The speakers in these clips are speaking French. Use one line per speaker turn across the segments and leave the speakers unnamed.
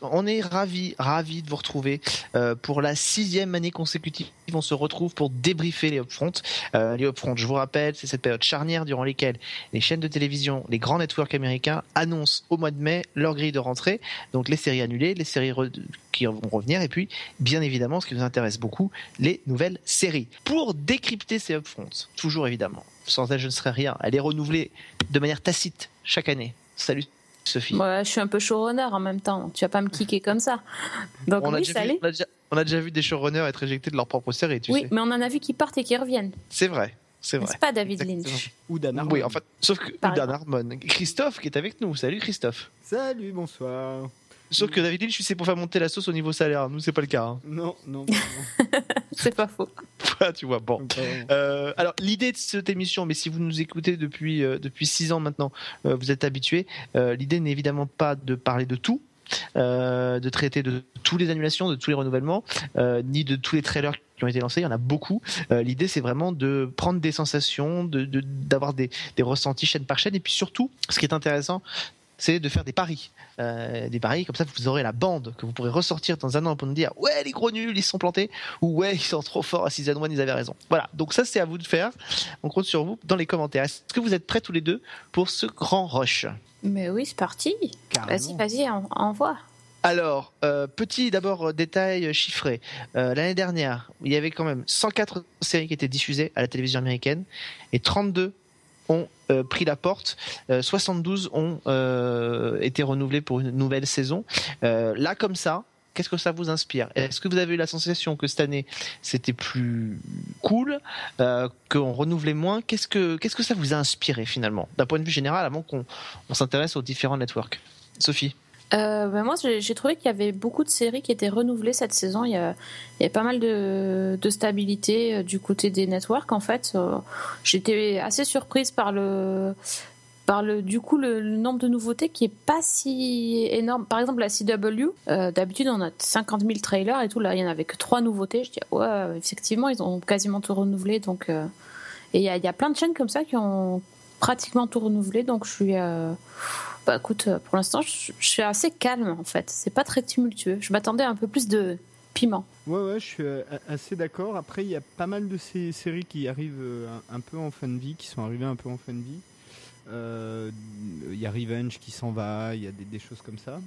on est ravis, ravis de vous retrouver euh, pour la sixième année consécutive. On se retrouve pour débriefer les upfronts. Euh, les upfronts, je vous rappelle, c'est cette période charnière durant laquelle les chaînes de télévision, les grands networks américains annoncent au mois de mai leur grille de rentrée. Donc les séries annulées, les séries qui vont revenir, et puis bien évidemment, ce qui nous intéresse beaucoup, les nouvelles séries. Pour décrypter ces upfronts, toujours évidemment, sans elle je ne serais rien. Elle est renouvelée de manière tacite chaque année. Salut Sophie.
Ouais, je suis un peu showrunner en même temps, tu vas pas me kicker comme ça. Donc
on, a
oui,
déjà vu,
salut.
on, a déjà, on a déjà vu des showrunners être éjectés de leur propre série, tu
Oui,
sais.
mais on en a vu qui partent et qui reviennent.
C'est vrai, c'est vrai.
C'est pas David
Exactement.
Lynch.
Ou Dan Harmon.
Oui, en fait, sauf que ou Dan Harmon. Christophe qui est avec nous. Salut Christophe.
Salut, bonsoir.
Sauf que David Lynch, c'est pour faire monter la sauce au niveau salaire. Nous, c'est pas le cas. hein.
Non, non.
C'est pas faux.
Voilà, tu vois. Bon. Euh, alors l'idée de cette émission, mais si vous nous écoutez depuis euh, depuis six ans maintenant, euh, vous êtes habitués. euh, l'idée n'est évidemment pas de parler de tout, euh, de traiter de toutes les annulations, de tous les renouvellements, euh, ni de tous les trailers qui ont été lancés. Il y en a beaucoup. Euh, l'idée c'est vraiment de prendre des sensations, de de- d'avoir des des ressentis chaîne par chaîne, et puis surtout, ce qui est intéressant. C'est de faire des paris, Euh, des paris comme ça vous aurez la bande que vous pourrez ressortir dans un an pour nous dire ouais les gros nuls ils se sont plantés ou ouais ils sont trop forts à Season 1 ils avaient raison. Voilà donc ça c'est à vous de faire. On compte sur vous dans les commentaires. Est-ce que vous êtes prêts tous les deux pour ce grand rush?
Mais oui, c'est parti. Vas-y, vas-y, en- envoie.
Alors, euh, petit d'abord euh, détail chiffré. Euh, L'année dernière, il y avait quand même 104 séries qui étaient diffusées à la télévision américaine et 32 euh, pris la porte. Euh, 72 ont euh, été renouvelées pour une nouvelle saison. Euh, là, comme ça, qu'est-ce que ça vous inspire? Est-ce que vous avez eu la sensation que cette année c'était plus cool, euh, qu'on renouvelait moins? Qu'est-ce que qu'est-ce que ça vous a inspiré finalement, d'un point de vue général, avant qu'on on s'intéresse aux différents networks. Sophie?
Euh, ben moi, j'ai trouvé qu'il y avait beaucoup de séries qui étaient renouvelées cette saison. Il y a, pas mal de, stabilité euh, du côté des networks. En fait, Euh, j'étais assez surprise par le, par le, du coup, le, nombre de nouveautés qui est pas si énorme. Par exemple, la CW, euh, d'habitude, on a 50 000 trailers et tout. Là, il y en avait que trois nouveautés. Je dis, ouais, effectivement, ils ont quasiment tout renouvelé. Donc, et il y a, il y a plein de chaînes comme ça qui ont pratiquement tout renouvelé. Donc, je suis, bah écoute, euh, pour l'instant, je, suis assez calme en fait. C'est pas très tumultueux. Je m'attendais à un peu plus de piment.
Ouais, ouais, je suis euh, assez d'accord. Après, il y a pas mal de ces séries qui arrivent euh, un, peu en fin de vie, qui sont arrivées un peu en fin de vie. Il y a Revenge qui s'en va, il y a des, des choses comme ça.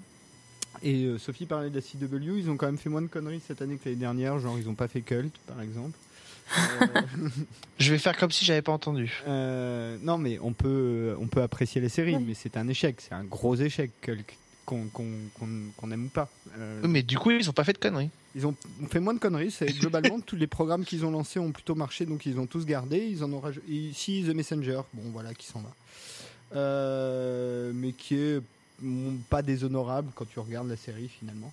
Et Sophie parlait de la CW, ils ont quand même fait moins de conneries cette année que l'année dernière, genre ils ont pas fait Cult par exemple. Euh,
Je vais faire comme si j'avais pas entendu.
Euh, non, mais on peut, on peut apprécier les séries,
Ouais.
mais c'est un échec, c'est un gros échec qu'on qu'on aime ou pas. Euh,
Mais du coup, ils ont pas fait de conneries.
Ils ont fait moins de conneries. C'est globalement tous les programmes qu'ils ont lancés ont plutôt marché, donc ils ont tous gardé. Ils en ont. Ici, The Messenger, bon voilà, qui s'en va, Euh, mais qui est mm, pas déshonorable quand tu regardes la série finalement.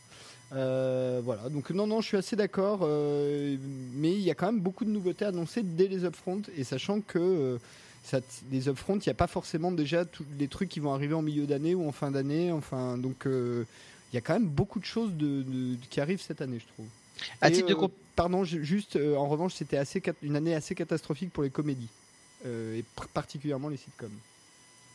Euh, voilà, donc non, non, je suis assez d'accord, euh, mais il y a quand même beaucoup de nouveautés annoncées dès les upfronts, et sachant que euh, ça, les upfronts, il n'y a pas forcément déjà tous les trucs qui vont arriver en milieu d'année ou en fin d'année, enfin, donc euh, il y a quand même beaucoup de choses de, de- qui arrivent cette année, je trouve.
À
Et,
titre de
Pardon, ju- juste, en revanche, c'était assez une année assez catastrophique pour les comédies, et particulièrement les sitcoms.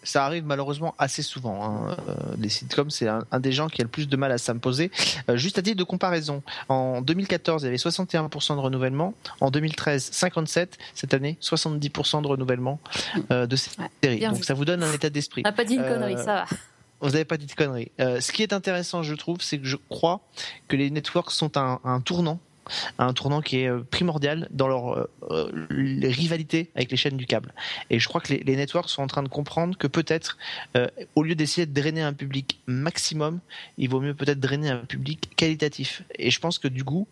Ça arrive malheureusement assez souvent. hein. Euh, les sitcoms, c'est un, un des gens qui a le plus de mal à s'imposer. Euh, juste à titre de comparaison, en 2014, il y avait 61% de renouvellement. En 2013, 57. Cette année, 70% de renouvellement euh, de ces
Ouais,
séries.
bien
Donc
vu.
ça vous donne un état d'esprit.
On n'a pas dit une
Euh,
connerie, ça va.
Vous n'avez pas dit de conneries. Euh, ce qui est intéressant, je trouve, c'est que je crois que les networks sont un, tournant, un tournant qui est euh, primordial dans leur euh, euh, les rivalités avec les chaînes du câble. Et je crois que les, les networks sont en train de comprendre que peut-être, au lieu d'essayer de drainer un public maximum, il vaut mieux peut-être drainer un public qualitatif. Et je pense que du coup,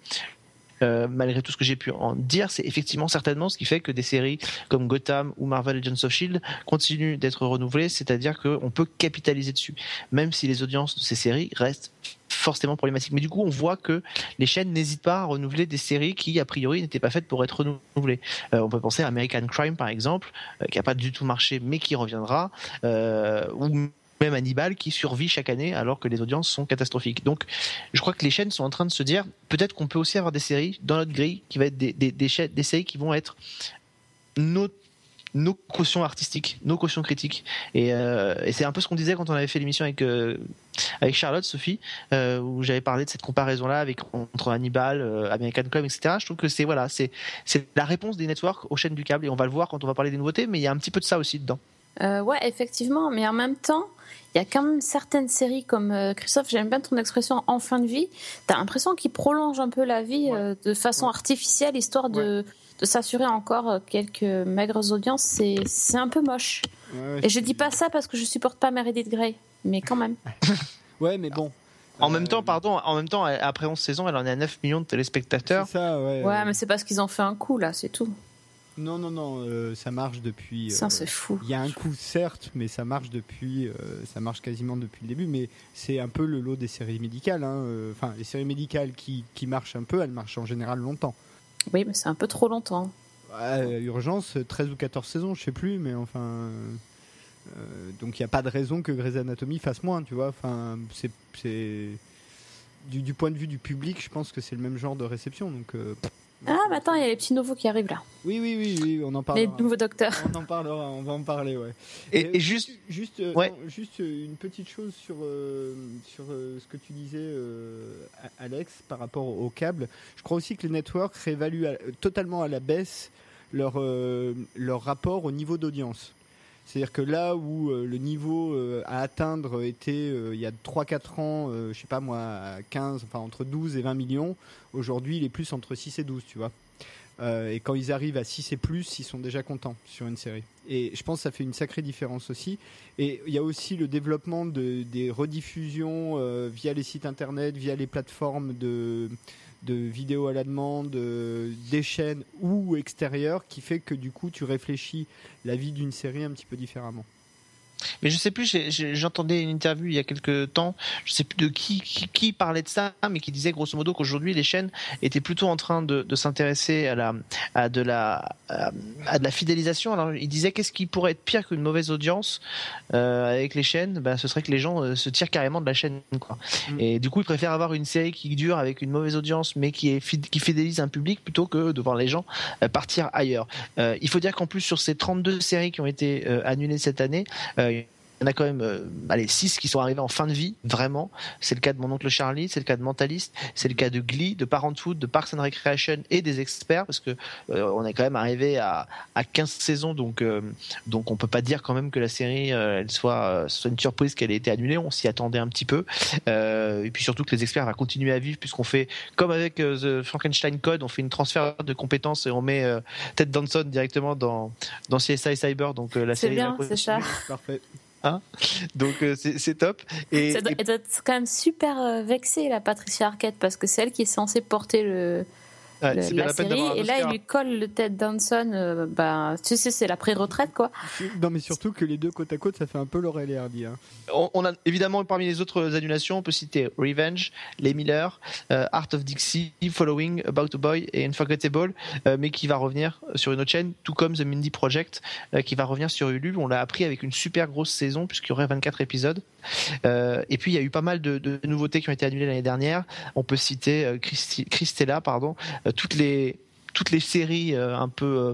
malgré tout ce que j'ai pu en dire, c'est effectivement certainement ce qui fait que des séries comme Gotham ou Marvel Agents of Shield continuent d'être renouvelées, c'est-à-dire qu'on peut capitaliser dessus, même si les audiences de ces séries restent forcément problématiques. Mais du coup, on voit que les chaînes n'hésitent pas à renouveler des séries qui, a priori, n'étaient pas faites pour être renouvelées. Euh, on peut penser à American Crime, par exemple, euh, qui n'a pas du tout marché, mais qui reviendra, euh, ou même Hannibal qui survit chaque année alors que les audiences sont catastrophiques. Donc, je crois que les chaînes sont en train de se dire peut-être qu'on peut aussi avoir des séries dans notre grille qui va être des, séries qui vont être nos, nos cautions artistiques, nos cautions critiques. Et, euh, et c'est un peu ce qu'on disait quand on avait fait l'émission avec, euh, avec Charlotte, Sophie, euh, où j'avais parlé de cette comparaison-là avec entre Hannibal, American Club, etc. Je trouve que c'est voilà, c'est c'est la réponse des networks aux chaînes du câble et on va le voir quand on va parler des nouveautés, mais il y a un petit peu de ça aussi dedans.
Ouais, effectivement, mais en même temps, il y a quand même certaines séries comme euh, Christophe, j'aime bien ton expression en fin de vie. T'as l'impression qu'ils prolongent un peu la vie
Ouais.
euh, de façon
Ouais.
artificielle, histoire de, de s'assurer encore euh, quelques maigres audiences. C'est c'est un peu moche.
Ouais,
Et je dis pas ça parce que je supporte pas Meredith Grey, mais quand même.
Ouais, mais bon.
En
Euh,
même temps, pardon, en même temps, après 11 saisons, elle en est à 9 millions de téléspectateurs.
C'est ça, ouais.
Ouais,
euh,
mais c'est parce qu'ils ont fait un coup là, c'est tout.
Non, non, non, euh, ça marche depuis.
Ça,
euh,
c'est fou.
Il y a un coup, certes, mais ça marche depuis, euh, ça marche quasiment depuis le début. Mais c'est un peu le lot des séries médicales. hein, euh, Enfin, les séries médicales qui, qui marchent un peu, elles marchent en général longtemps.
Oui, mais c'est un peu trop longtemps.
Urgence, 13 ou 14 saisons, je sais plus, mais enfin. euh, donc il n'y a pas de raison que Grey's Anatomy fasse moins, tu vois. Du point de vue du public, je pense que c'est le même genre de réception. Donc, euh,
Ah, mais attends, il y a les petits nouveaux qui arrivent là.
oui, oui, oui, oui, on en
Les
parlera.
nouveaux docteurs.
On en parlera, on va en parler, ouais.
Et, et juste,
juste, euh,
Ouais.
non, juste euh, une petite chose sur, euh, sur euh, ce que tu disais, euh, Alex, par rapport au câble. Je crois aussi que les networks réévaluent à- totalement à la baisse leur, euh, leur rapport au niveau d'audience. C'est-à-dire que là où euh, le niveau euh, à atteindre était euh, il y a 3-4 ans, je sais pas moi, à 15, enfin entre 12 et 20 millions, aujourd'hui il est plus entre 6 et 12, tu vois. Et quand ils arrivent à 6 et plus, ils sont déjà contents sur une série. Et je pense que ça fait une sacrée différence aussi. Et il y a aussi le développement de, des rediffusions via les sites internet, via les plateformes de, de vidéos à la demande, euh, des chaînes ou extérieures, qui fait que du coup tu réfléchis la vie d'une série un petit peu différemment.
Mais je sais plus, j'entendais une interview il y a quelques temps, je sais plus de qui, qui, qui parlait de ça, mais qui disait grosso modo qu'aujourd'hui les chaînes étaient plutôt en train de, de s'intéresser à la, à de la, à, à de la fidélisation. Alors il disait qu'est-ce qui pourrait être pire qu'une mauvaise audience euh, avec les chaînes? Ben, ce serait que les gens euh, se tirent carrément de la chaîne, quoi.
Mm.
Et du coup, ils préfèrent avoir une série qui dure avec une mauvaise audience, mais qui est fid- qui fidélise un public plutôt que de voir les gens euh, partir ailleurs. Euh, il faut dire qu'en plus sur ces 32 séries qui ont été euh, annulées cette année, euh, il y en a quand même euh, allez, 6 qui sont arrivés en fin de vie, vraiment. C'est le cas de mon oncle Charlie, c'est le cas de Mentalist, c'est le cas de Glee, de Parenthood, de Parks and Recreation et des experts, parce que euh, on est quand même arrivé à, à 15 saisons, donc, euh, donc on peut pas dire quand même que la série euh, elle soit, euh, soit une surprise qu'elle ait été annulée, on s'y attendait un petit peu. Euh, et puis surtout que les experts vont continuer à vivre, puisqu'on fait, comme avec euh, The Frankenstein Code, on fait une transfert de compétences et on met euh, Ted Danson directement dans, dans CSI Cyber, donc euh, la
C'est
série
bien,
va
c'est ça.
Parfait.
Donc euh, c'est top. Et,
Ça doit,
et-
elle doit être quand même super euh, vexée, la Patricia Arquette, parce que c'est elle qui est censée porter le,
ouais,
le- la série. Et là, il lui colle le Ted Danson. euh, bah, tu sais, c'est la pré-retraite, quoi.
Non, mais surtout que les deux côte à côte, ça fait un peu Laurel et Hardy. hein.
on, on a évidemment parmi les autres annulations, on peut citer Revenge, Les Miller, euh, Art of Dixie, Following, About a Boy et Unforgettable, euh, mais qui va revenir sur une autre chaîne, tout comme The Mindy Project, euh, qui va revenir sur Hulu. On l'a appris avec une super grosse saison puisqu'il y aurait 24 épisodes. Euh, et puis il y a eu pas mal de, de nouveautés qui ont été annulées l'année dernière. On peut citer euh, Christi- Christella, pardon, toutes les toutes les séries euh, un peu euh,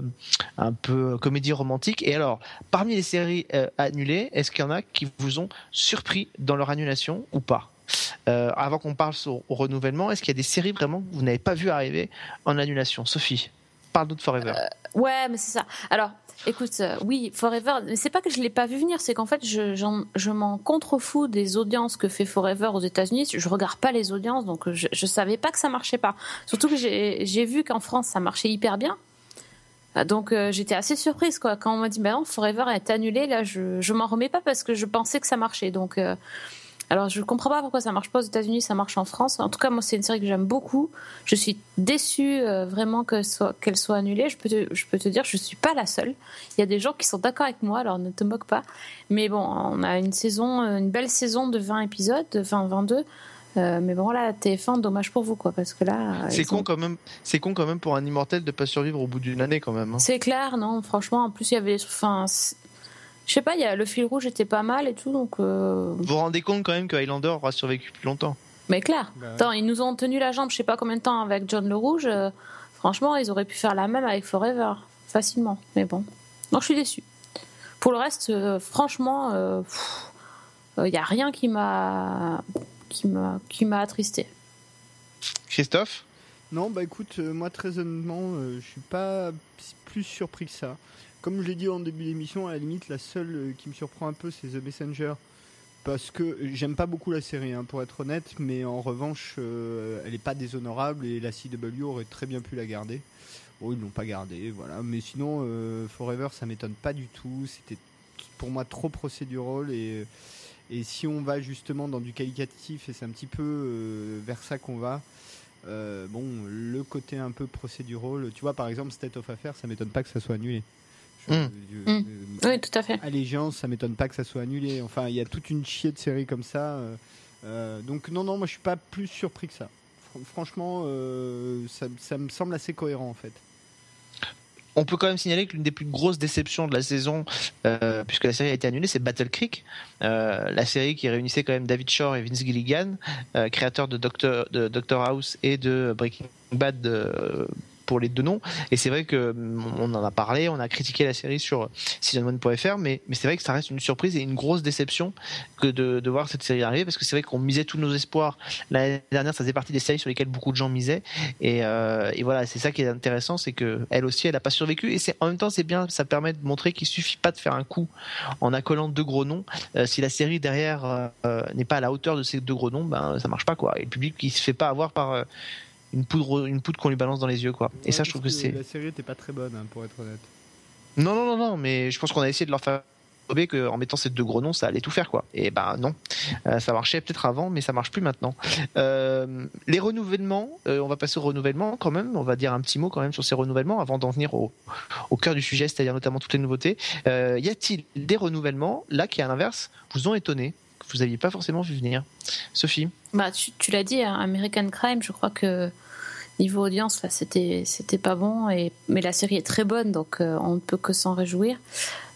un peu comédie romantique. Et alors, parmi les séries euh, annulées, est-ce qu'il y en a qui vous ont surpris dans leur annulation ou pas? Avant qu'on parle sur- au renouvellement, est-ce qu'il y a des séries vraiment que vous n'avez pas vu arriver en annulation? Sophie, parle-nous de Forever.
Ouais, mais c'est ça. Alors, écoute, euh, oui, Forever, mais c'est pas que je l'ai pas vu venir, c'est qu'en fait, je, je m'en contrefous des audiences que fait Forever aux États-Unis. Je regarde pas les audiences, donc je, je savais pas que ça marchait pas. Surtout que j'ai vu qu'en France, ça marchait hyper bien. Ah, Donc euh, j'étais assez surprise quoi quand on m'a dit bah non Forever est annulé là je je m'en remets pas parce que je pensais que ça marchait donc euh, alors je comprends pas pourquoi ça marche pas aux États-Unis ça marche en France en tout cas moi c'est une série que j'aime beaucoup je suis déçue euh, vraiment que soit qu'elle soit annulée je peux te, je peux te dire je suis pas la seule il y a des gens qui sont d'accord avec moi alors ne te moque pas mais bon on a une saison une belle saison de 20 épisodes de 20 22 euh, mais bon là TF1 dommage pour vous quoi parce que là
C'est con
ont-
quand même. C'est con quand même pour un immortel de pas survivre au bout d'une année quand même. hein.
C'est clair, non, franchement, en plus, il y avait. Enfin, Je sais pas, il y a, le fil rouge était pas mal et tout, donc. euh,
Vous vous rendez compte quand même que Highlander aura survécu plus longtemps
Mais clair.
Bah ouais.
Attends, ils nous ont tenu la jambe, je sais pas combien de temps avec John le Rouge. euh, franchement, ils auraient pu faire la même avec Forever, facilement. Mais bon, non, je suis déçu. Pour le reste, euh, franchement, il y a rien qui m'a qui m'a qui m'a attristé.
Christophe?
Non, bah écoute, euh, moi très honnêtement, euh, je suis pas plus surpris que ça. Comme je l'ai dit en début d'émission, à la limite, la seule euh, qui me surprend un peu, c'est The Messenger. Parce que j'aime pas beaucoup la série, hein, pour être honnête, mais en revanche, euh, elle est pas déshonorable et la CW aurait très bien pu la garder. Bon, ils l'ont pas gardée, voilà. Mais sinon, euh, Forever, ça m'étonne pas du tout. C'était pour moi trop procédural et, et si on va justement dans du qualitatif, et c'est un petit peu vers ça qu'on va, bon, le côté un peu procédural, tu vois, par exemple, State of Affairs, ça m'étonne pas que ça soit annulé. Je-
Mm.
je-
Mm.
euh,
Oui, tout à fait.
Allégeance, ça m'étonne pas que ça soit annulé. Enfin, il y a toute une chier de séries comme ça. euh, euh, donc, non, non, moi je suis pas plus surpris que ça. Fr- franchement, euh, ça, ça me semble assez cohérent en fait.
On peut quand même signaler que l'une des plus grosses déceptions de la saison, euh, puisque la série a été annulée, c'est Battle Creek, euh, la série qui réunissait quand même David Shore et Vince Gilligan, euh, créateurs de Doctor, de Doctor House et de Breaking Bad euh, pour les deux noms. Et c'est vrai que mm, on en a parlé, on a critiqué la série sur season1.fr, mais, mais c'est vrai que ça reste une surprise et une grosse déception que de, voir cette série arriver, parce que c'est vrai qu'on misait tous nos espoirs. L'année dernière, ça faisait partie des séries sur lesquelles beaucoup de gens misaient. Et, euh, voilà, c'est ça qui est intéressant, c'est que elle aussi, elle n'a pas survécu. Et c'est en même temps, c'est bien, ça permet de montrer qu'il suffit pas de faire un coup en accolant deux gros noms. Euh, si la série derrière euh, n'est pas à la hauteur de ces deux gros noms, ben ça marche pas quoi. Et le public, il se fait pas avoir par une poudre, une poudre qu'on lui balance dans les yeux quoi. Et ça, je trouve que c'est
La série était pas très bonne, hein, pour être honnête.
non, non, non, non, mais je pense qu'on a essayé de leur faire prouver qu'en mettant ces deux gros noms, ça allait tout faire, quoi. Et ben non, Euh, ça marchait peut-être avant, mais ça marche plus maintenant. Euh, les renouvellements, euh, on va passer au renouvellement quand même. On va dire un petit mot quand même sur ces renouvellements avant d'en venir au, au cœur du sujet, c'est-à-dire notamment toutes les nouveautés. Euh, y a-t-il des renouvellements là qui, à l'inverse, vous ont étonné, que vous n'aviez pas forcément vu venir? Sophie?
Bah, tu, tu l'as dit, hein, American Crime, je crois que niveau audience, là, c'était c'était pas bon. Et, mais la série est très bonne, donc euh, on ne peut que s'en réjouir.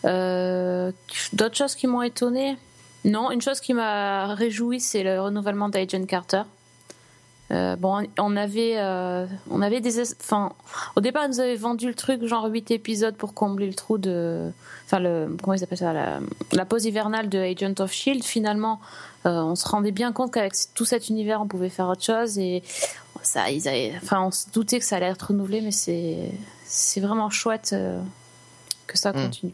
Euh, D'autres choses qui m'ont étonné? Non, une chose qui m'a réjoui, c'est le renouvellement d'Agent Carter. Euh, bon, on avait, on avait des, es- enfin, au départ, ils nous avaient vendu le truc genre 8 épisodes pour combler le trou de, enfin le, comment ils appellent ça, la, pause hivernale de Agent of Shield. Finalement, on se rendait bien compte qu'avec tout cet univers, on pouvait faire autre chose et ça, ils avaient, enfin, on se doutait que ça allait être renouvelé, mais c'est, c'est vraiment chouette euh, que ça
Mm.
continue.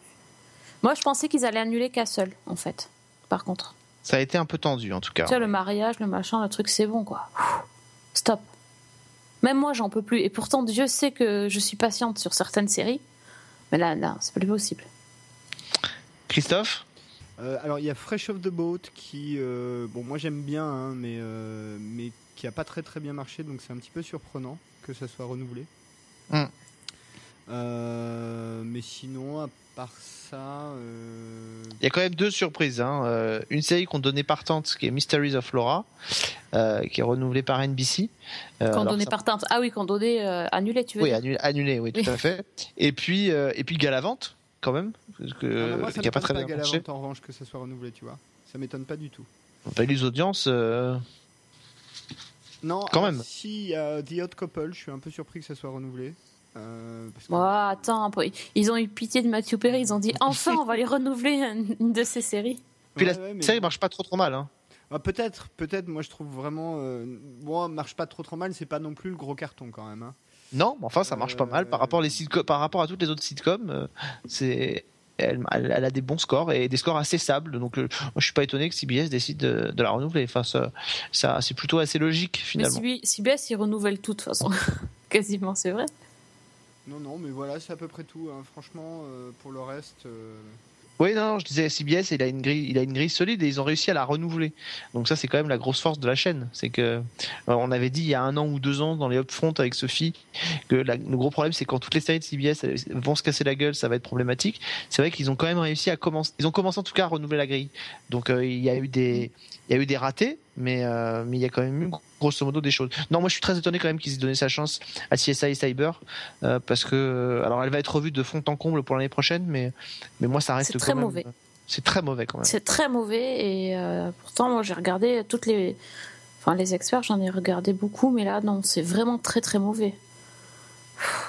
Moi, je pensais qu'ils allaient annuler Castle, en fait. Par contre,
Ça a été un peu tendu en tout cas.
tu vois, le mariage, le machin, le truc, c'est bon, quoi. Stop. Même moi, j'en peux plus. Et pourtant, Dieu sait que je suis patiente sur certaines séries. Mais là, là, c'est plus possible.
Christophe?
Euh, alors il y a Fresh of the Boat qui, euh, bon moi j'aime bien, hein, mais, euh, mais qui a pas très très bien marché, donc c'est un petit peu surprenant que ça soit renouvelé.
Mm.
Euh, mais sinon, à part ça, euh,
Il y a quand même deux surprises. Hein. Euh, une série qu'on donnait partante, qui est Mysteries of Laura, euh, qui est renouvelée par NBC. Euh,
Quand donné
ça-
partante. Ah oui, quand donné euh, annulé, tu veux
Oui,
dire.
annulé, annulé, oui, tout à fait. Et puis, euh, et puis Galavante, quand même, parce que,
ah, moi, ça
qui a pas très bien marché.
Galavant, en revanche que ça soit renouvelé, tu vois. Ça m'étonne pas du tout.
Pas eu les audiences. Euh,
Non,
Quand
alors,
même.
Si il y a The Hot Couple, je suis un peu surpris que ça soit renouvelé. Euh, parce que-
Oh, attends, ils ont eu pitié de Matthew Perry. Ils ont dit enfin, on va lui renouveler une- de ces séries.
Puis
Ouais,
la
ouais, mais-
série marche pas trop trop mal. Hein.
Ah, peut-être, peut-être. Moi, je trouve vraiment. Euh... Bon, marche pas trop trop mal. C'est pas non plus le gros carton quand même. hein.
Non, mais enfin, ça marche pas mal par rapport, les sitcoms, par rapport à toutes les autres sitcoms. euh, c'est elle, elle- elle a des bons scores et des scores assez stables. Donc, euh, moi, je suis pas étonné que CBS décide de, de la renouveler. Enfin, ça, ça c'est plutôt assez logique
Mais
finalement.
CB- CBS, ils renouvellent tout de toute façon. Quasiment, c'est vrai.
Non, non, mais voilà, c'est à peu près tout. hein. Franchement, euh, pour le reste. euh,
Oui, non, je disais CBS, il a une grille, il a une grille solide et ils ont réussi à la renouveler. Donc ça, c'est quand même la grosse force de la chaîne. C'est que euh, on avait dit il y a un an ou deux ans dans les upfront avec Sophie que le gros problème, c'est quand toutes les séries de CBS vont se casser la gueule, ça va être problématique. C'est vrai qu'ils ont quand même réussi à commencer. Ils ont commencé en tout cas à renouveler la grille. Donc euh, il y a eu des, il y a eu des ratés, mais euh, mais il y a quand même eu grosso modo des choses. Non, moi je suis très étonné quand même qu'ils aient donné sa chance à CSI et Cyber euh, parce que euh, alors elle va être revue de fond en comble pour l'année prochaine, mais mais moi ça reste
C'est très
même-
mauvais.
C'est très mauvais quand même.
C'est très mauvais et euh, pourtant moi j'ai regardé toutes les, enfin les experts j'en ai regardé beaucoup mais là non c'est vraiment très très mauvais.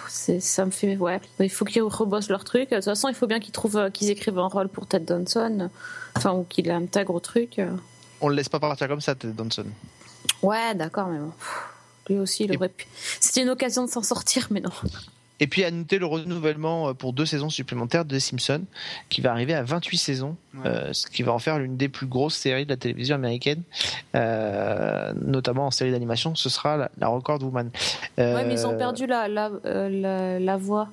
C'est ça me fait ouais il faut qu'ils rebossent leur truc. De toute façon il faut bien qu'ils trouvent qu'ils écrivent un rôle pour Ted Danson, enfin ou qu'ils l'intègrent au truc.
On le laisse pas partir comme ça, Ted Danson.
Ouais d'accord mais bon. Lui aussi il aurait pu. C'était une occasion de s'en sortir mais non.
Et puis à noter le renouvellement euh, pour deux saisons supplémentaires de Simpsons, qui va arriver à 28 saisons,
Ouais.
euh, ce qui va en faire l'une des plus grosses séries de la télévision américaine, euh, notamment en série d'animation. Ce sera la, la Record Woman. Euh,
Ouais mais ils ont perdu la la, euh, la, la voix.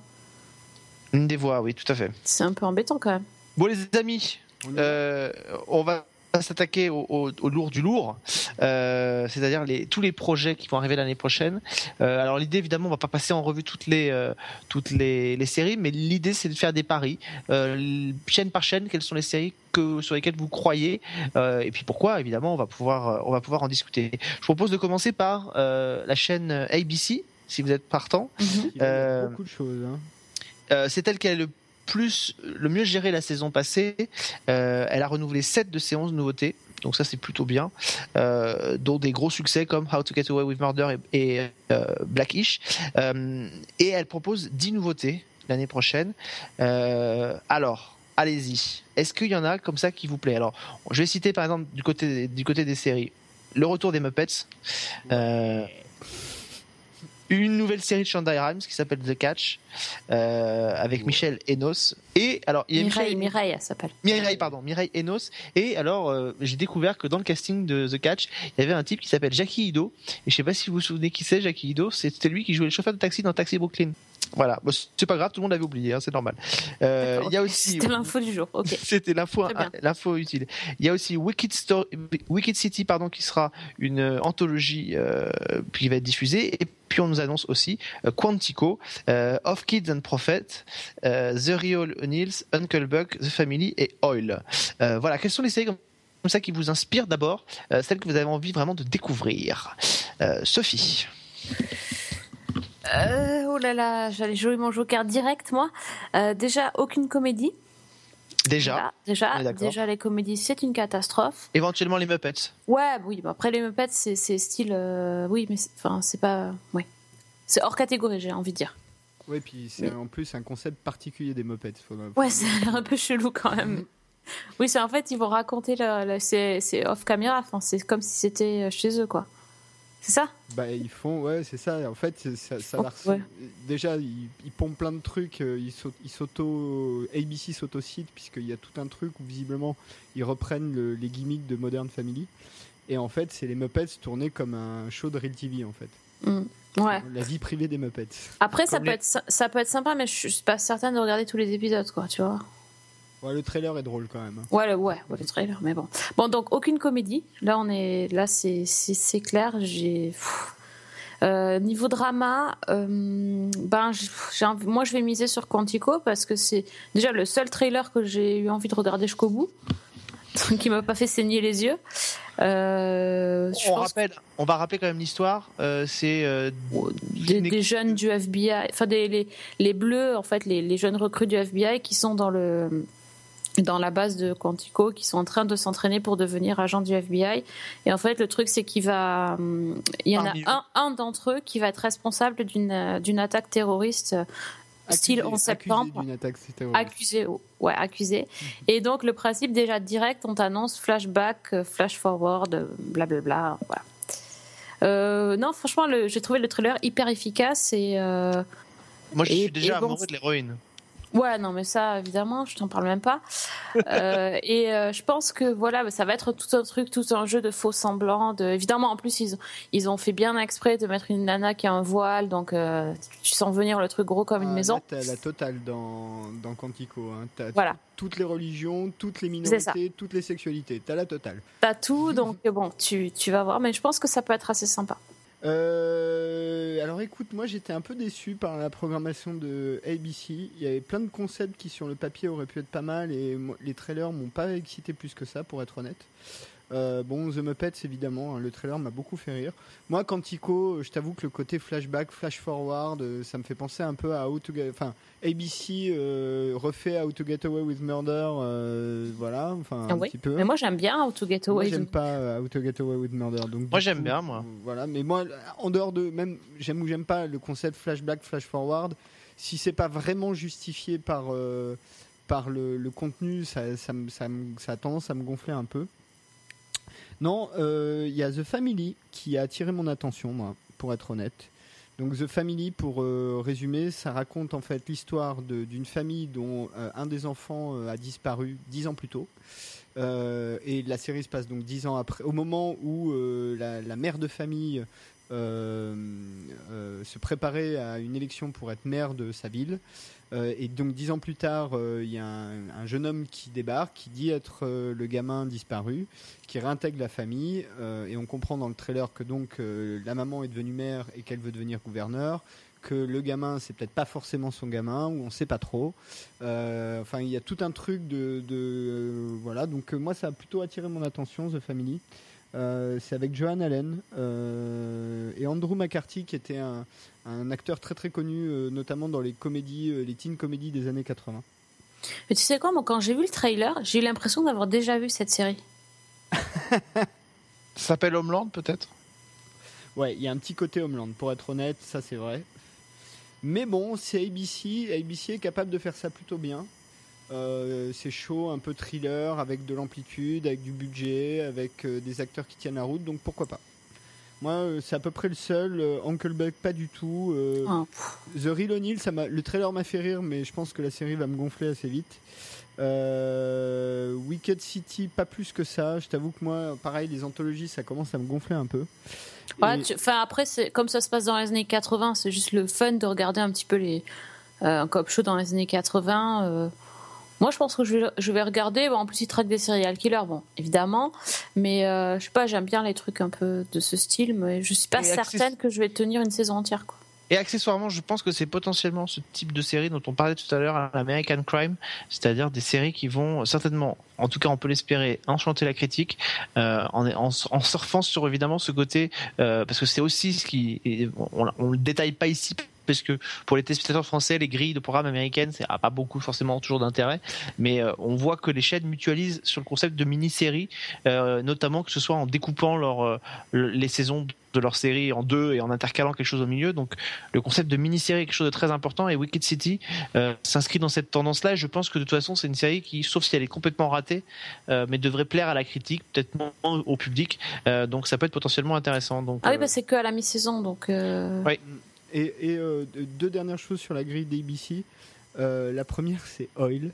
Une des voix, oui, tout à fait.
C'est un peu embêtant quand même.
Bon les amis, Euh, on va s'attaquer au, au- au lourd du lourd, euh, c'est-à-dire les, tous les projets qui vont arriver l'année prochaine. Euh, alors l'idée évidemment, on va pas passer en revue toutes les euh, toutes les, les séries, mais l'idée c'est de faire des paris, euh, chaîne par chaîne, quelles sont les séries que sur lesquelles vous croyez, euh, et puis pourquoi évidemment on va pouvoir euh, on va pouvoir en discuter. Je propose de commencer par euh, la chaîne ABC, si vous êtes partant.
Il y a
euh,
beaucoup de choses. hein.
Euh, c'est elle qui a le plus, le mieux géré la saison passée. Euh, elle a renouvelé 7 de ses 11 nouveautés. Donc ça c'est plutôt bien, euh, dont des gros succès comme How to Get Away with Murder et, et euh, Blackish. Euh, et elle propose 10 nouveautés l'année prochaine. Alors, allez-y. Est-ce qu'il y en a comme ça qui vous plaît? Alors, je vais citer par exemple du côté du côté des séries, le retour des Muppets. Une nouvelle série de Shonda Rhimes qui s'appelle The Catch euh, avec
Ouais.
Michel Enos et alors il y a
Mireille,
Michel-
Mireille, elle s'appelle.
Mireille, pardon, Mireille Enos. Et alors, euh, j'ai découvert que dans le casting de The Catch, il y avait un type qui s'appelle Jackie Ido. Et je sais pas si vous vous souvenez qui c'est, Jackie Ido. C'était lui qui jouait le chauffeur de taxi dans Taxi Brooklyn. Voilà, Bon, c'est pas grave, tout le monde l'avait oublié, hein, c'est normal. Euh,
D'accord,
il y a
ok.
aussi.
C'était l'info du jour. Ok.
C'était l'info,
bien.
l'info utile. Il y a aussi Wicked, Story, Wicked City, pardon, qui sera une euh, anthologie euh, qui va être diffusée. Et puis on nous annonce aussi euh, Quantico, Of Kids and Prophets, euh, The Real O'Neills, Uncle Buck, The Family et Oil. Voilà, quelles sont les séries comme comme ça qui vous inspirent d'abord, euh, celles que vous avez envie vraiment de découvrir? Euh, Sophie.
Euh, oh là là, j'allais jouer mon joker direct, moi. Euh, déjà, aucune comédie.
Déjà,
déjà, déjà, les comédies, c'est une catastrophe.
éventuellement les Muppets.
Ouais, oui, bah après les Muppets, c'est style. euh, oui, mais c'est- enfin, c'est pas. Ouais. C'est hors catégorie, j'ai envie de dire.
Ouais, puis c'est en plus un concept particulier des Muppets. faudra-
Ouais, c'est un peu chelou quand même. Oui, c'est en fait, ils vont raconter. Le, le- c'est c'est off caméra, enfin, c'est comme si c'était chez eux, quoi. C'est ça?
Bah, ils font, ouais, c'est ça. En fait, ça, ça
Oh, ouais.
Déjà, ils, ils pompent plein de trucs. euh, Ils s'au- ils s'auto. ABC s'auto-cite, puisqu'il y a tout un truc où visiblement ils reprennent le- les gimmicks de Modern Family. Et en fait, c'est les Muppets tournés comme un show de Real TV, en fait.
Mm. Ouais.
La vie privée des Muppets.
Après, ça peut, être, ça peut être sympa, mais je suis pas certaine de regarder tous les épisodes, quoi, tu vois.
Ouais, le trailer est drôle quand même. hein.
Ouais, le, ouais, ouais, le trailer, mais bon. Bon, donc aucune comédie. Là, on est, là, c'est, c'est, c'est clair. J'ai. Euh, niveau drama, euh, ben, j'ai moi, je vais miser sur Quantico parce que c'est déjà le seul trailer que j'ai eu envie de regarder jusqu'au bout, qui m'a pas fait saigner les yeux. Euh,
On, rappelle, on va rappeler quand même l'histoire. Euh, c'est euh,
des, jeunes du FBI, enfin des les, les bleus en fait, les, les jeunes recrues du FBI qui sont dans le dans la base de Quantico, qui sont en train de s'entraîner pour devenir agents du FBI. Et en fait, le truc c'est qu'il va, il y en
Parmi
a un, un d'entre eux qui va être responsable d'une euh, d'une attaque terroriste euh, style 11 septembre.
accusé d'une attaque.
Accusé, ouais, accusé. Et donc le principe déjà direct, on t'annonce flashback, euh, flash forward, euh, blablabla, voilà. Euh, non, franchement, le- j'ai trouvé le trailer hyper efficace et euh,
Moi, je
Et-
suis déjà
et bon,
amoureux de l'héroïne.
Ouais, non, mais ça, évidemment, je t'en parle même pas. Euh, et euh, je pense que voilà, bah, ça va être tout un truc, tout un jeu de faux semblants. De... Évidemment, en plus, ils, ils ont fait bien exprès de mettre une nana qui a un voile, donc euh, tu sens venir le truc gros comme une
Ah,
maison.
T'as la totale dans, dans Quantico. Hein. T'as
Voilà.
toutes les religions, toutes les minorités, toutes les sexualités. T'as la totale.
T'as tout, donc bon, tu, tu vas voir, mais je pense que ça peut être assez sympa.
Euh, alors écoute, moi j'étais un peu déçu par la programmation de ABC. Il y avait plein de concepts qui sur le papier auraient pu être pas mal et les trailers m'ont pas excité plus que ça pour être honnête. Euh, bon, The Muppets, évidemment, hein, le trailer m'a beaucoup fait rire. Moi, Quantico, je t'avoue que le côté flashback, flash forward, euh, ça me fait penser un peu à How to Get, enfin, ABC euh, refait How to Get Away with Murder, euh, voilà, enfin,
Ah
un
oui.
petit peu.
Mais moi j'aime bien How to Get
Moi,
Away.
j'aime pas euh, How to Get Away with Murder. Donc,
Moi, j'aime bien, moi.
euh, Voilà, mais moi, en dehors de même, j'aime ou j'aime pas le concept flashback, flash forward. Si c'est pas vraiment justifié par euh, par le, le contenu, ça, ça, me- ça, ça a tendance à me gonfler un peu. Non, euh, il y a The Family qui a attiré mon attention, moi, pour être honnête. Donc The Family, pour euh, résumer, ça raconte en fait l'histoire d'une famille dont euh, un des enfants euh, a disparu dix ans plus tôt. Euh, et la série se passe donc dix ans après, au moment où euh, la, mère de famille euh, euh, se préparait à une élection pour être maire de sa ville. Euh, et donc dix ans plus tard, euh, il y a un, un jeune homme qui débarque, qui dit être euh, le gamin disparu, qui réintègre la famille. euh, et on comprend dans le trailer que donc euh, la maman est devenue mère et qu'elle veut devenir gouverneur. Que le gamin, c'est peut-être pas forcément son gamin, ou on sait pas trop. Euh, enfin, il y a tout un truc de, euh, voilà. Donc euh, moi, ça a plutôt attiré mon attention, The Family. Euh, c'est avec Joan Allen euh, et Andrew McCarthy, qui était un, un acteur très très connu, euh, notamment dans les comédies, euh, les teen comédies des années 80.
Mais tu sais quoi, moi quand j'ai vu le trailer, j'ai eu l'impression d'avoir déjà vu cette série.
Ça s'appelle Homeland, peut-être?
Ouais, il y a un petit côté Homeland, pour être honnête, ça c'est vrai. Mais bon, c'est ABC, ABC est capable de faire ça plutôt bien. Euh, c'est chaud, un peu thriller, avec de l'amplitude, avec du budget, avec euh, des acteurs qui tiennent la route, donc pourquoi pas. Moi, euh, c'est à peu près le seul. Uncle Buck, pas du tout.
Ah.
The Real O'Neill, ça m'a- le trailer m'a fait rire, mais je pense que la série va me gonfler assez vite. Wicked City, pas plus que ça. Je t'avoue que moi, pareil, les anthologies, ça commence à me gonfler un peu.
Ouais,
Et-
tu- enfin, après, c'est- comme ça se passe dans les années 80, c'est juste le fun de regarder un petit peu les, un cop show dans les années 80. Moi, je pense que je vais, je vais regarder. Bon, en plus, il traque des serial killers, bon, évidemment. Mais euh, je sais pas, j'aime bien les trucs un peu de ce style, mais je suis pas
Et
certaine
access-
que je vais tenir une saison entière. Quoi.
Et accessoirement, je pense que c'est potentiellement ce type de série dont on parlait tout à l'heure à l'American Crime, c'est-à-dire des séries qui vont certainement, en tout cas on peut l'espérer, enchanter la critique, euh, en, en, en surfant sur évidemment ce côté, euh, parce que c'est aussi ce qui, on, on le détaille pas ici parce que pour les téléspectateurs français, les grilles de programmes américaines, ça n'a pas beaucoup forcément toujours d'intérêt, mais euh, on voit que les chaînes mutualisent sur le concept de mini-séries, euh, notamment que ce soit en découpant leur, euh, le- les saisons de leur série en deux et en intercalant quelque chose au milieu. Donc le concept de mini-série est quelque chose de très important et Wicked City euh, s'inscrit dans cette tendance-là. Je pense que de toute façon, c'est une série qui, sauf si elle est complètement ratée, euh, mais devrait plaire à la critique, peut-être moins au public. Euh, donc ça peut être potentiellement intéressant. Donc,
Ah oui, bah, c'est que à la mi-saison, donc.
Ouais.
Et, euh, deux dernières choses sur la grille d'ABC. Euh, la première, c'est Oil.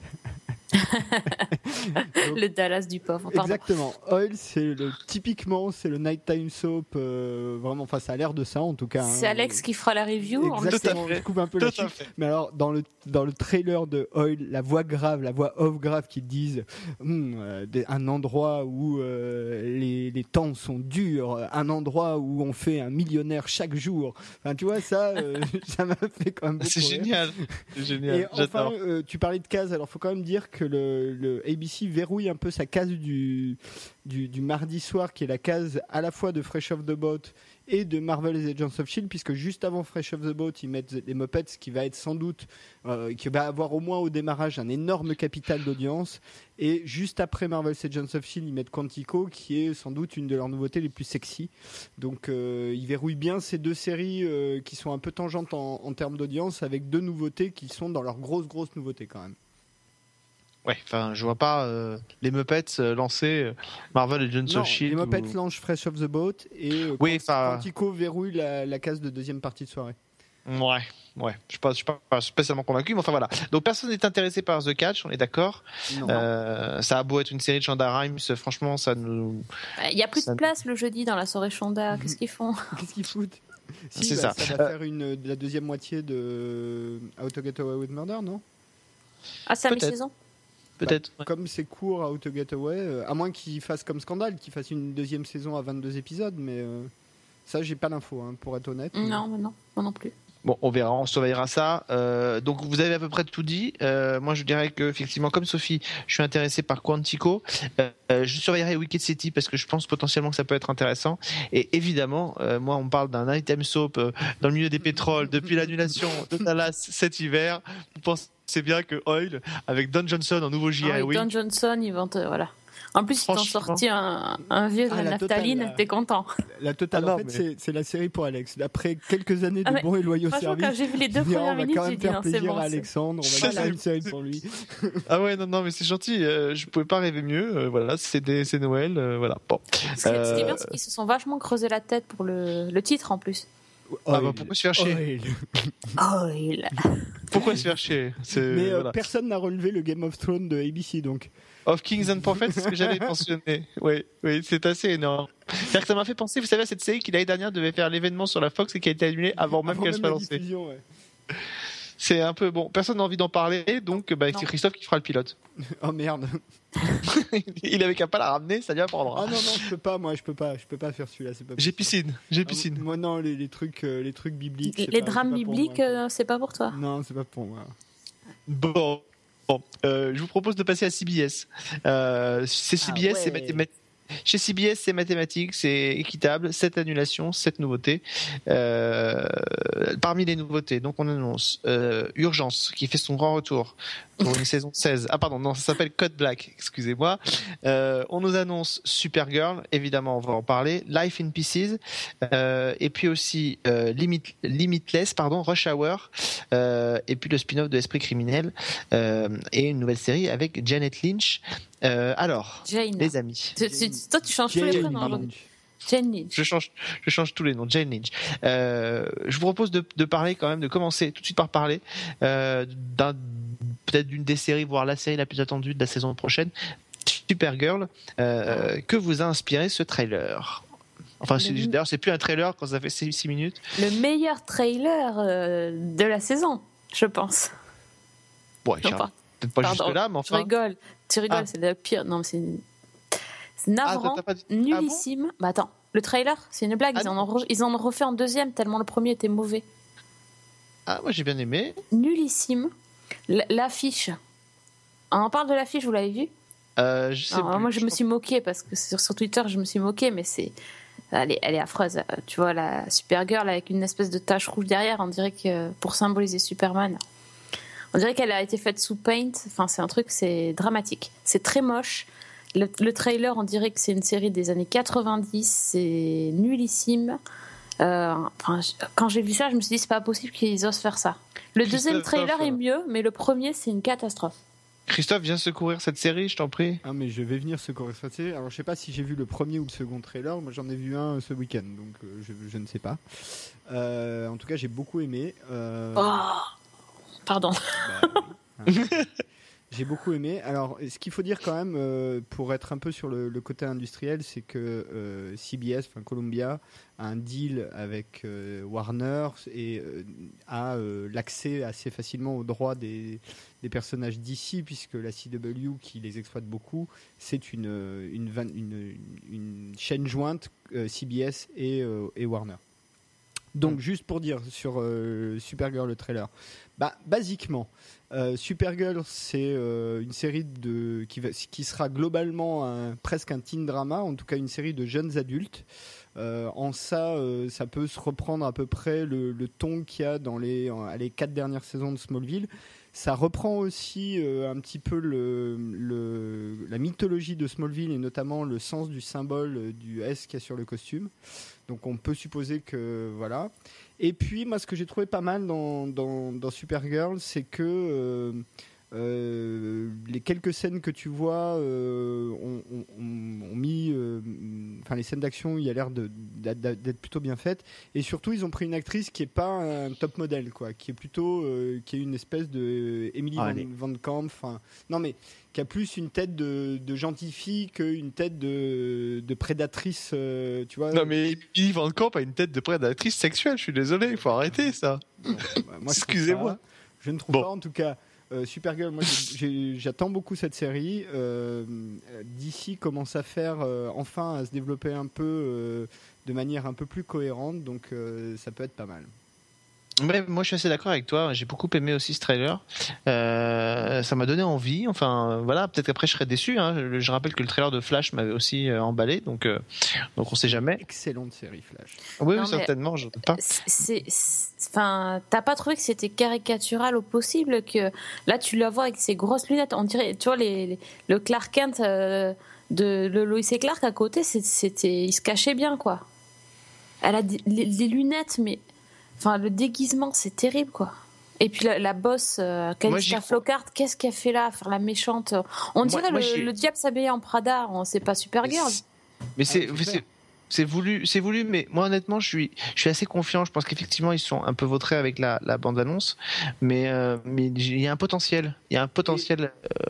Donc,
Le Dallas du pauvre. Pardon.
Exactement. Oil, c'est le typiquement, c'est le nighttime soap. euh, vraiment, enfin, ça a l'air de ça en tout cas. hein.
C'est Alex qui fera la review. en
Exactement.
Tout.
Je coupe un peu
Tout
la
fait.
Mais alors, dans le dans le trailer de Oil, la voix grave, la voix off grave qui disent Hum, euh, un endroit où euh, les, les temps sont durs, un endroit où on fait un millionnaire chaque jour. Enfin, tu vois ça, euh, ça m'a fait quand même.
c'est génial. C'est génial.
Et enfin, euh, tu parlais de cases, alors faut quand même dire que le, le ABC verrouille un peu sa case du, du, du mardi soir, qui est la case à la fois de Fresh Off the Boat et de Marvel's Agents of Shield, puisque juste avant Fresh Off the Boat, ils mettent les Muppets, qui va être sans doute, euh, qui va avoir au moins au démarrage un énorme capital d'audience, et juste après Marvel's Agents of Shield, ils mettent Quantico, qui est sans doute une de leurs nouveautés les plus sexy. Donc euh, ils verrouillent bien ces deux séries euh, qui sont un peu tangentes en, en termes d'audience, avec deux nouveautés qui sont dans leurs grosses grosses nouveautés quand même.
Ouais, enfin, je vois pas euh, les Muppets euh, lancer euh, Marvel et Jones
Non,
of Shield.
les Muppets
ou-
lancent Fresh Off the Boat et euh,
Oui,
Quantico verrouille la, la case de deuxième partie de soirée.
Ouais, ouais. Je suis pas, je suis pas, pas spécialement convaincu, mais enfin voilà. Donc personne n'est intéressé par The Catch, on est d'accord. Euh, ça a beau être une série de Shonda Rhimes, franchement, ça nous.
Il y a plus
Ça-
de place le jeudi dans la soirée Shonda. Qu'est-ce qu'ils font?
Qu'est-ce qu'ils foutent? Si,
C'est
bah,
ça.
va faire une, la deuxième moitié de How to Get Away with Murder, non?
Ah, c'est à mi-saison
Peut-être. ouais.
Comme c'est court How to Get Away, euh, à moins qu'ils fassent comme Scandale, qu'ils fassent une deuxième saison à 22 épisodes, mais euh, ça j'ai pas l'info, hein, pour être honnête.
Non, mais non, moi non plus.
Bon, on verra, on surveillera ça. Euh, donc, vous avez à peu près tout dit. Euh, moi, je dirais que, effectivement, comme Sophie, je suis intéressé par Quantico. Euh, je surveillerai Wicked City parce que je pense potentiellement que ça peut être intéressant. Et évidemment, euh, moi, on parle d'un item soap dans le milieu des pétroles depuis l'annulation de Dallas cet hiver. Vous pensez bien que Oil, avec Don Johnson en nouveau JR
Ah oui,
Wing,
Don Johnson, ils vont te. Voilà. En plus, ils t'ont sorti un, un vieux de
Ah,
la naphtaline, t'es content.
La totale,
Ah non,
en fait,
mais-
c'est- c'est la série pour Alex. Après quelques années de
Ah,
bons et loyaux
Franchement,
services,
quand j'ai vu les deux
ah,
premières
on va
minutes,
quand
j'ai
même
dit
faire
non, c'est
plaisir
bon.
à
c'est-
Alexandre, on va faire une série pour lui.
Ah ouais, non, non, mais c'est gentil. Euh, je pouvais pas rêver mieux. Euh, voilà, c'est c'est Noël. euh, voilà. Bon.
Ce qui est- bien,
Euh,
c'est qu'ils se sont vachement creusé la tête pour le, le titre en plus.
Ah bah, pourquoi se faire chier
Oil.
Oh, il...
Pourquoi se faire chier C'est
Mais euh,
voilà.
personne n'a relevé le Game of Thrones de ABC, donc.
Of Kings and Prophets, c'est ce que j'allais mentionner. Oui, oui, c'est assez énorme. C'est-à-dire que ça m'a fait penser, vous savez, à cette série qui l'année dernière devait faire l'événement sur la Fox et qui a été annulée avant même qu'elle soit
la
lancée. C'est un peu bon. Personne n'a envie d'en parler, donc bah, c'est Christophe qui fera le pilote.
Oh merde.
Il avait qu'à pas la ramener, ça lui apprendra.
Ah non non, je peux pas, moi, je peux pas, je peux pas faire celui-là, c'est pas.
J'ai piscine, j'ai
Ah,
piscine.
moi non, les, les trucs, euh, les trucs bibliques.
Les
pas-
drames bibliques, euh, c'est pas pour toi.
Non, c'est pas pour moi.
Bon. Bon, euh, je vous propose de passer à CBS. Euh, c'est
Ah
CBS, c'est
ouais.
mathématique. Chez CBS, c'est mathématique, c'est équitable, 7 annulations, 7 nouveautés. Euh, parmi les nouveautés, donc on annonce euh, Urgence, qui fait son grand retour pour une saison 16. Ah pardon, non, ça s'appelle Code Black, excusez-moi. Euh, on nous annonce Supergirl, évidemment, on va en parler. Life in Pieces, euh, et puis aussi Limit- Limitless, pardon, Rush Hour, et puis le spin-off de Esprit criminel, et une nouvelle série avec Janet Lynch. Euh, alors,
Jane.
les amis.
Tu- tu- toi, tu changes tous les
Jane
prénoms. Jane Lynch.
Je change, je change tous les noms. Jane Lynch. Euh, je vous propose de, de parler quand même, de commencer tout de suite par parler euh, d'un peut-être d'une des séries, voire la série la plus attendue de la saison prochaine, Supergirl. Euh, que vous a inspiré ce trailer Enfin, c'est- d'ailleurs, c'est plus un trailer quand ça fait 6 minutes.
Le meilleur trailer euh, de la saison, je pense. Par-
peut-être pas
pardon,
jusque là, mais
Tu
enfin.
rigoles. Tu rigoles,
Ah.
c'est le pire. Non, mais c'est.
Ah,
navrant,
pas dit-
nullissime. bah attends, le trailer, c'est une blague.
Ah
ils, en ont re- ils en ont refait en deuxième tellement le premier était mauvais.
Ah, moi j'ai bien aimé.
Nullissime. L'affiche. On en parle de l'affiche, vous l'avez vu?
Euh, je sais plus.
Moi, je me
pense-
suis moquée parce que sur, sur Twitter, je me suis moquée, mais c'est. Elle est, elle est affreuse. Euh, Tu vois, la Supergirl avec une espèce de tache rouge derrière, on dirait que pour symboliser Superman. On dirait qu'elle a été faite sous paint. Enfin, c'est un truc, c'est dramatique. C'est très moche. Le, le trailer, on dirait que c'est une série des années 90. C'est nullissime. Euh, enfin, quand j'ai vu ça, je me suis dit, c'est pas possible qu'ils osent faire ça. Le deuxième trailer est
euh,
mieux, mais le premier, c'est une catastrophe.
Christophe, viens secourir cette série, je t'en prie.
Ah mais je vais venir se correspondre. Alors je sais pas si j'ai vu le premier ou le second trailer. Moi j'en ai vu un ce week-end, donc euh, je, je ne sais pas. Euh, en tout cas j'ai beaucoup aimé. Euh,
Oh Pardon.
bah. J'ai beaucoup aimé. Alors, ce qu'il faut dire quand même, euh, pour être un peu sur le, côté industriel, c'est que euh, CBS, enfin Columbia, a un deal avec euh, Warner et a l'accès assez facilement aux droits des, personnages d'ici, puisque la CW, qui les exploite beaucoup, c'est une, une, une, une chaîne jointe CBS et Warner. Donc,
Mm.
juste pour dire sur euh, Supergirl le trailer, bah, basiquement, euh, Supergirl, c'est euh, une série de, qui, va, qui sera globalement un- presque un teen drama, en tout cas une série de jeunes adultes. Euh, en ça, euh, ça peut se reprendre à peu près le, le ton qu'il y a dans les, en- les quatre dernières saisons de Smallville. Ça reprend aussi euh, un petit peu le, le- la mythologie de Smallville et notamment le sens du symbole euh, du S qu'il y a sur le costume. Donc on peut supposer que voilà. Et puis moi ce que j'ai trouvé pas mal dans, dans, Supergirl, c'est que euh, les quelques scènes que tu vois euh, ont, ont- ont- ont mis, euh, enfin les scènes d'action, il y a l'air d'être plutôt bien faites. Et surtout ils ont pris une actrice qui est pas un top modèle quoi, qui est plutôt, euh, qui est une espèce de Emily
Ah,
Van, Van Camp. Enfin non mais qui a plus une tête de, de gentille fille qu'une tête de, de prédatrice, euh, tu vois.
Non, mais Emily Van Camp a une tête de prédatrice sexuelle, je suis désolé, il faut arrêter ça.
Bon, bah,
Excusez-moi.
Je ne trouve
Bon.
pas, en tout cas. Euh, Supergirl, moi j'attends beaucoup cette série. Euh, D'ici commence à faire euh, enfin à se développer un peu euh, de manière un peu plus cohérente, donc ça peut être pas mal.
Ouais, moi je suis assez d'accord avec toi. J'ai beaucoup aimé aussi ce trailer. Euh, ça m'a donné envie. Enfin, voilà, peut-être qu'après je serais déçu. Hein. Je, je rappelle que le trailer de Flash m'avait aussi euh, emballé, donc euh, donc on sait jamais.
Excellente série Flash.
Oui,
Non,
oui, certainement. Je pas.
C'est, enfin, t'as pas trouvé que c'était caricatural au possible que là tu la vois avec ses grosses lunettes, on dirait, tu vois les, les- le Clark Kent euh, de le Lois et Clark à côté, c'était, il se cachait bien quoi. Elle a des, les, les lunettes, mais enfin le déguisement c'est terrible quoi. Et puis la, la bosse, euh, Calista. Flockhart, qu'est-ce qu'elle fait là, faire la méchante On
Moi-
dirait
moi,
le, diable s'habillait en Prada, on sait pas Supergirl.
Mais c'est
Ah,
c'est-
super.
c'est voulu, c'est voulu. Mais moi honnêtement, je suis je suis assez confiant. Je pense qu'effectivement ils sont un peu vautrés avec la, la bande annonce, mais euh, mais il y a un potentiel. Il y a un potentiel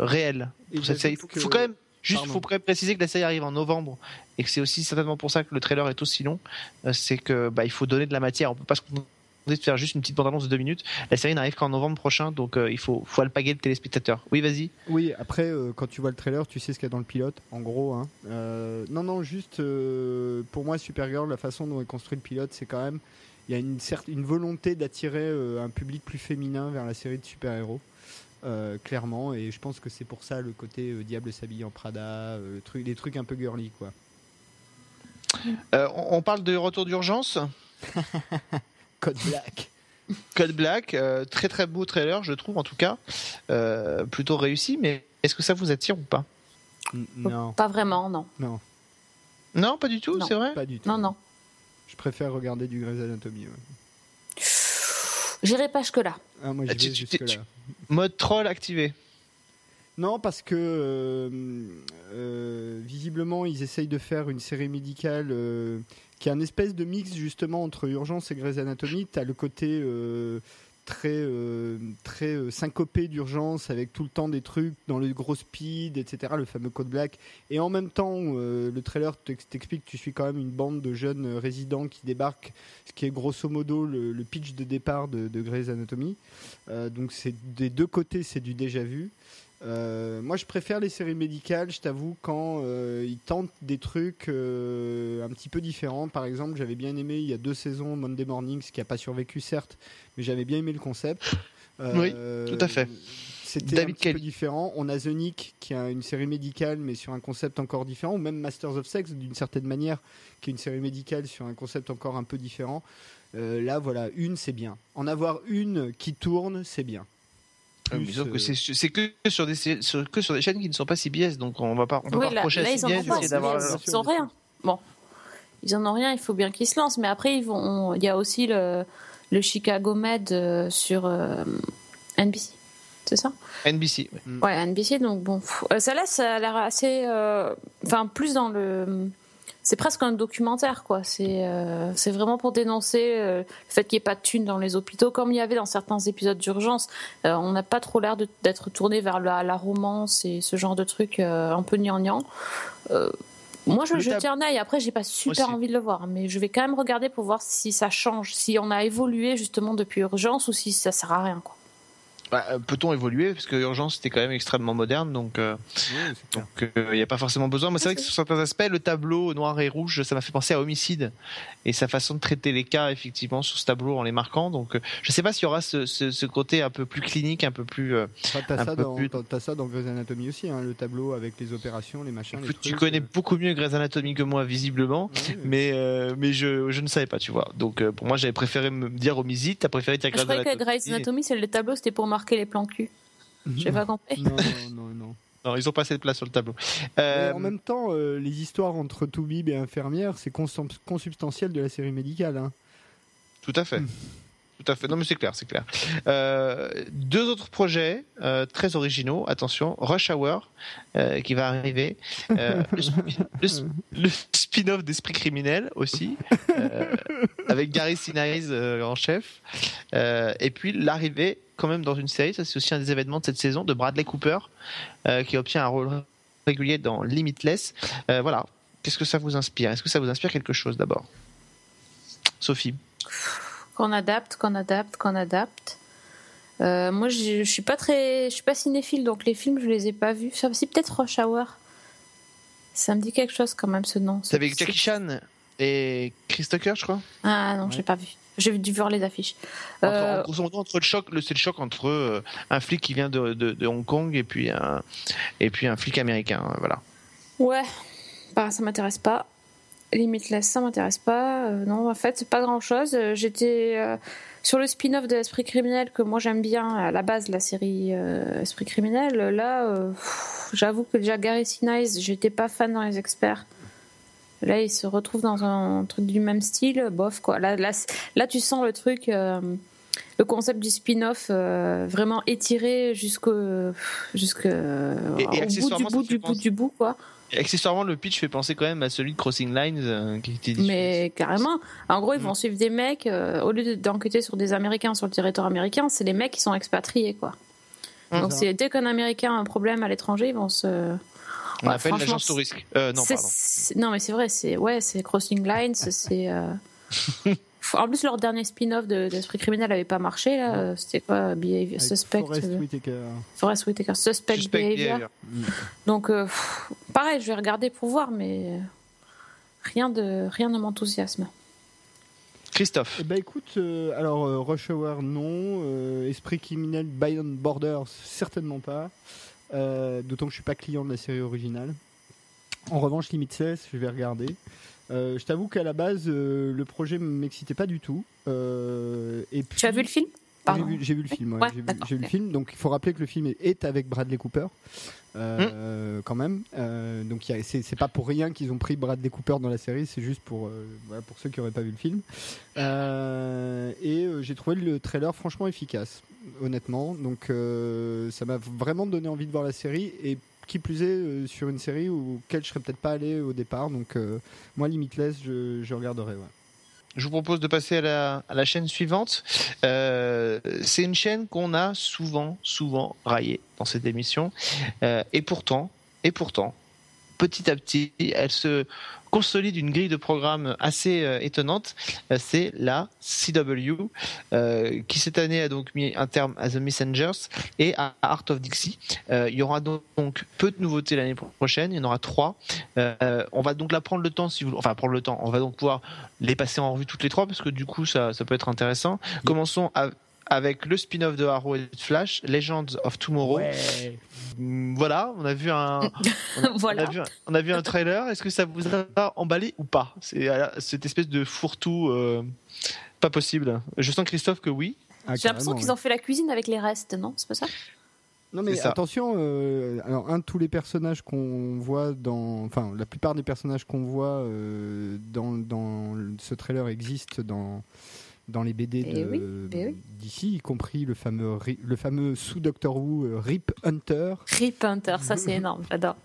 euh, réel. Pour cette série. Il faut,
que-
quand même juste
Pardon.
faut quand même préciser que la série arrive en novembre et que c'est aussi certainement pour ça que le trailer est aussi long. Euh, C'est que bah il faut donner de la matière. On peut pas se contenter de faire juste une petite bande annonce de deux minutes. La série n'arrive qu'en novembre prochain, donc euh, il faut faut alpaguer le téléspectateur. Oui, vas-y.
Oui, après, euh, quand tu vois le trailer, tu sais ce qu'il y a dans le pilote, en gros. hein. Euh, non, non, juste pour moi, Supergirl, la façon dont est construit le pilote, c'est quand même. Il y a une, une volonté d'attirer un public plus féminin vers la série de super-héros. clairement, et je pense que c'est pour ça le côté Diable s'habille en Prada, le truc, les trucs un peu girly, quoi.
On, on parle de retour d'urgence?
Code Black.
Code Black, euh, très très beau trailer, je trouve en tout cas, Euh, plutôt réussi. Mais est-ce que ça vous attire ou pas?
N- non,
Pas vraiment, non,
non,
Non, pas du tout. C'est vrai?
pas du tout.
non, non.
Je préfère regarder du Grey's Anatomy. ouais.
J'irai pas jusque là.
Ah, moi,
Ah,
vais
tu- Mode troll activé.
Non, parce que euh, euh, visiblement, ils essayent de faire une série médicale euh, qui est un espèce de mix justement entre Urgence et Grey's Anatomy. Tu as le côté euh, très, euh, très euh, syncopé d'Urgence avec tout le temps des trucs dans le gros speed, etc., le fameux code black. Et en même temps, euh, le trailer t'ex- t'explique que tu suis quand même une bande de jeunes résidents qui débarquent, ce qui est grosso modo le, pitch de départ de, de Grey's Anatomy. Donc c'est des deux côtés, c'est du déjà vu. Euh, moi, je préfère les séries médicales, je t'avoue, quand euh, ils tentent des trucs euh, un petit peu différents. Par exemple, j'avais bien aimé il y a deux saisons Monday Mornings, qui a pas survécu certes, mais j'avais bien aimé le concept.
Oui, tout à fait.
C'était un petit peu différent. On a The Nick, qui a une série médicale, mais sur un concept encore différent, ou même Masters of Sex, d'une certaine manière, qui est une série médicale sur un concept encore un peu différent. Là, voilà, une, c'est bien. En avoir une qui tourne, c'est bien. Plus,
sauf que
euh,
c'est c'est que sur des sé- sur- que sur des chaînes qui ne sont pas CBS, donc on va pas on peut
Oui,
pas
là,
reprocher
là,
à
ils en
CBS d'avoir
Ils ont rien. Bon, ils en ont rien. Il faut bien qu'ils se lancent. Mais après, ils vont. Il y a aussi le, le Chicago Med euh, sur euh, NBC. C'est ça?
NBC. ouais.
Ouais, NBC. Donc bon, pff, euh, ça là, ça a l'air assez. euh, Enfin, plus dans le. C'est presque un documentaire, quoi. C'est euh, c'est vraiment pour dénoncer euh, le fait qu'il n'y ait pas de thunes dans les hôpitaux, comme il y avait dans certains épisodes d'urgence. Euh, on n'a pas trop l'air d'être tourné vers la, la romance et ce genre de trucs euh, un peu gnangnan. Moi, je vais jeter un œil. Après, j'ai pas super envie de le voir, mais je vais quand même regarder pour voir si ça change, si on a évolué justement depuis urgence ou si ça sert à rien, quoi.
Bah, euh, Peut-on évoluer? Parce que Urgence c'était quand même extrêmement moderne, donc euh, donc il n'y a pas forcément besoin. Mais c'est vrai que sur certains aspects, le tableau noir et rouge, ça m'a fait penser à Homicide et sa façon de traiter les cas effectivement sur ce tableau en les marquant. Donc euh, je sais pas s'il y aura ce, ce, ce côté un peu plus clinique, un peu plus. euh,
Enfin, t'as ça,
plus-
ça dans Grey's Anatomy aussi, hein, le tableau avec les opérations, les machins. les
tu connais
euh,
beaucoup mieux Grey's Anatomy que moi visiblement.
ouais, ouais.
Mais, euh, mais je, je ne savais pas, tu vois. Donc euh, pour moi, j'avais préféré me dire Homicide, t'as préféré dire
Je
Grey's
croyais que
Anatomy.
Grey's Anatomy, c'est le tableau, c'était pour marquer les plans cul. J'ai pas compris.
non, non, non, non.
Non, ils ont pas assez de place sur le tableau.
Mais
Euh,
en même temps, euh, les histoires entre Toubib et infirmière, c'est consubstantiel de la série médicale. hein.
Tout à fait. Tout à fait. Non, mais c'est clair, c'est clair. Euh, deux autres projets euh, très originaux. Attention, Rush Hour euh, qui va arriver, le, spin-off d'Esprit criminel aussi, avec Gary Sinise en chef, et puis l'arrivée quand même dans une série. Ça, c'est aussi un des événements de cette saison de Bradley Cooper qui obtient un rôle régulier dans Limitless. Voilà. Qu'est-ce que ça vous inspire? Est-ce que ça vous inspire quelque chose d'abord? Sophie
Qu'on adapte, qu'on adapte, qu'on adapte. Euh, moi, je, je suis pas très, je suis pas cinéphile, donc les films, je les ai pas vus. Ça, c'est peut-être Rush Hour. Ça me dit quelque chose quand même ce nom.
C'est avec Jackie Chan et Chris Tucker, je crois?
Ah non,
Ouais.
j'ai pas vu. J'ai dû voir les affiches.
Entre,
Euh,
entre le choc, le- c'est le choc entre euh, un flic qui vient de, de- de Hong Kong et puis un, et puis un flic américain. euh, Voilà.
Ouais, bah, ça m'intéresse pas. Limitless, ça m'intéresse pas. Euh, non, en fait, c'est pas grand chose. J'étais euh, sur le spin-off de Esprit criminel que moi j'aime bien à la base, la série euh, Esprit criminel. Là, euh, j'avoue que déjà Gary Sinise, j'étais pas fan dans les experts. Là, il se retrouve dans un truc du même style, bof quoi. Là, là, là tu sens le truc, euh, le concept du spin-off euh, vraiment étiré jusqu'au, jusqu'au
Et- et
au bout du bout du bout du bout quoi.
Accessoirement, le pitch fait penser quand même à celui de Crossing Lines euh, qui était.
Mais carrément. En gros, ils
Mm.
vont suivre des mecs, euh, au lieu de- d'enquêter sur des Américains sur le territoire américain, c'est les mecs qui sont expatriés, quoi.
Mm.
Donc, c'est dès qu'un Américain a un problème à l'étranger, ils vont se.
On
Ouais,
appelle l'agence au risque. Euh, non,
c'est-
pardon.
c'est- non, mais c'est vrai, c'est ouais, c'est Crossing Lines, c'est. En plus, leur dernier spin-off de- d'Esprit criminel n'avait pas marché, là. euh, C'était quoi Behavior, Suspect.
Forrest
euh,
Whitaker.
Forrest Whitaker. Suspect,
Suspect
Behavior.
behavior.
Donc, euh, pareil, je vais regarder pour voir, mais euh, rien, de, rien ne m'enthousiasme.
Christophe.
Eh ben écoute, euh, alors euh, Rush Hour non, euh, Esprit criminel Beyond Borders certainement pas, Euh, d'autant que je suis pas client de la série originale. En revanche, Limitless, je vais regarder. Euh, je t'avoue qu'à la base, euh, le projet m'excitait pas du tout. Euh, et puis,
Tu as vu le film?
J'ai vu, le film. ouais,
Ouais,
j'ai vu, le film. Donc il faut rappeler que le film est, avec Bradley Cooper, euh, quand même. Euh, donc c'est pas pour rien qu'ils ont pris Bradley Cooper dans la série. C'est juste pour euh, voilà, pour ceux qui n'auraient pas vu le film. Et j'ai trouvé le trailer franchement efficace, honnêtement. Donc ça m'a vraiment donné envie de voir la série et qui plus est euh, sur une série auquel je serais peut-être pas allé au départ. Donc euh, moi Limitless, je, je regarderai.
Je vous propose de passer à la, à la chaîne suivante. Euh, c'est une chaîne qu'on a souvent, souvent raillée dans cette émission. Euh, et pourtant, et pourtant, petit à petit, elle se consolide une grille de programme assez euh, étonnante. Euh, c'est la CW, euh, qui cette année a donc mis un terme à The Messengers et à Art of Dixie. Euh, il y aura donc peu de nouveautés l'année prochaine. Il y en aura trois. Euh, on va donc la prendre le temps, si vous, enfin prendre le temps. On va donc pouvoir les passer en revue toutes les trois parce que du coup ça, ça peut être intéressant. Commençons à- avec le spin-off de Arrow et de Flash, Legends of Tomorrow. Voilà, on a vu un, on a,
Voilà.
on a vu un, on a vu un trailer. Est-ce que ça vous a emballé ou pas? C'est euh, cette espèce de fourre-tout euh, pas possible. Je sens Christophe que oui.
Ah,
J'ai l'impression qu'ils
ouais.
ont fait la cuisine avec les restes, non? C'est pas ça?
Non mais attention, euh, alors un de tous les personnages qu'on voit dans, enfin la plupart des personnages qu'on voit euh, dans, dans ce trailer existent dans dans les BD
Eh oui, eh oui.
d'ici, y compris le fameux Ri- le fameux sous Doctor Who euh, Rip Hunter.
Rip Hunter, ça c'est énorme, j'adore.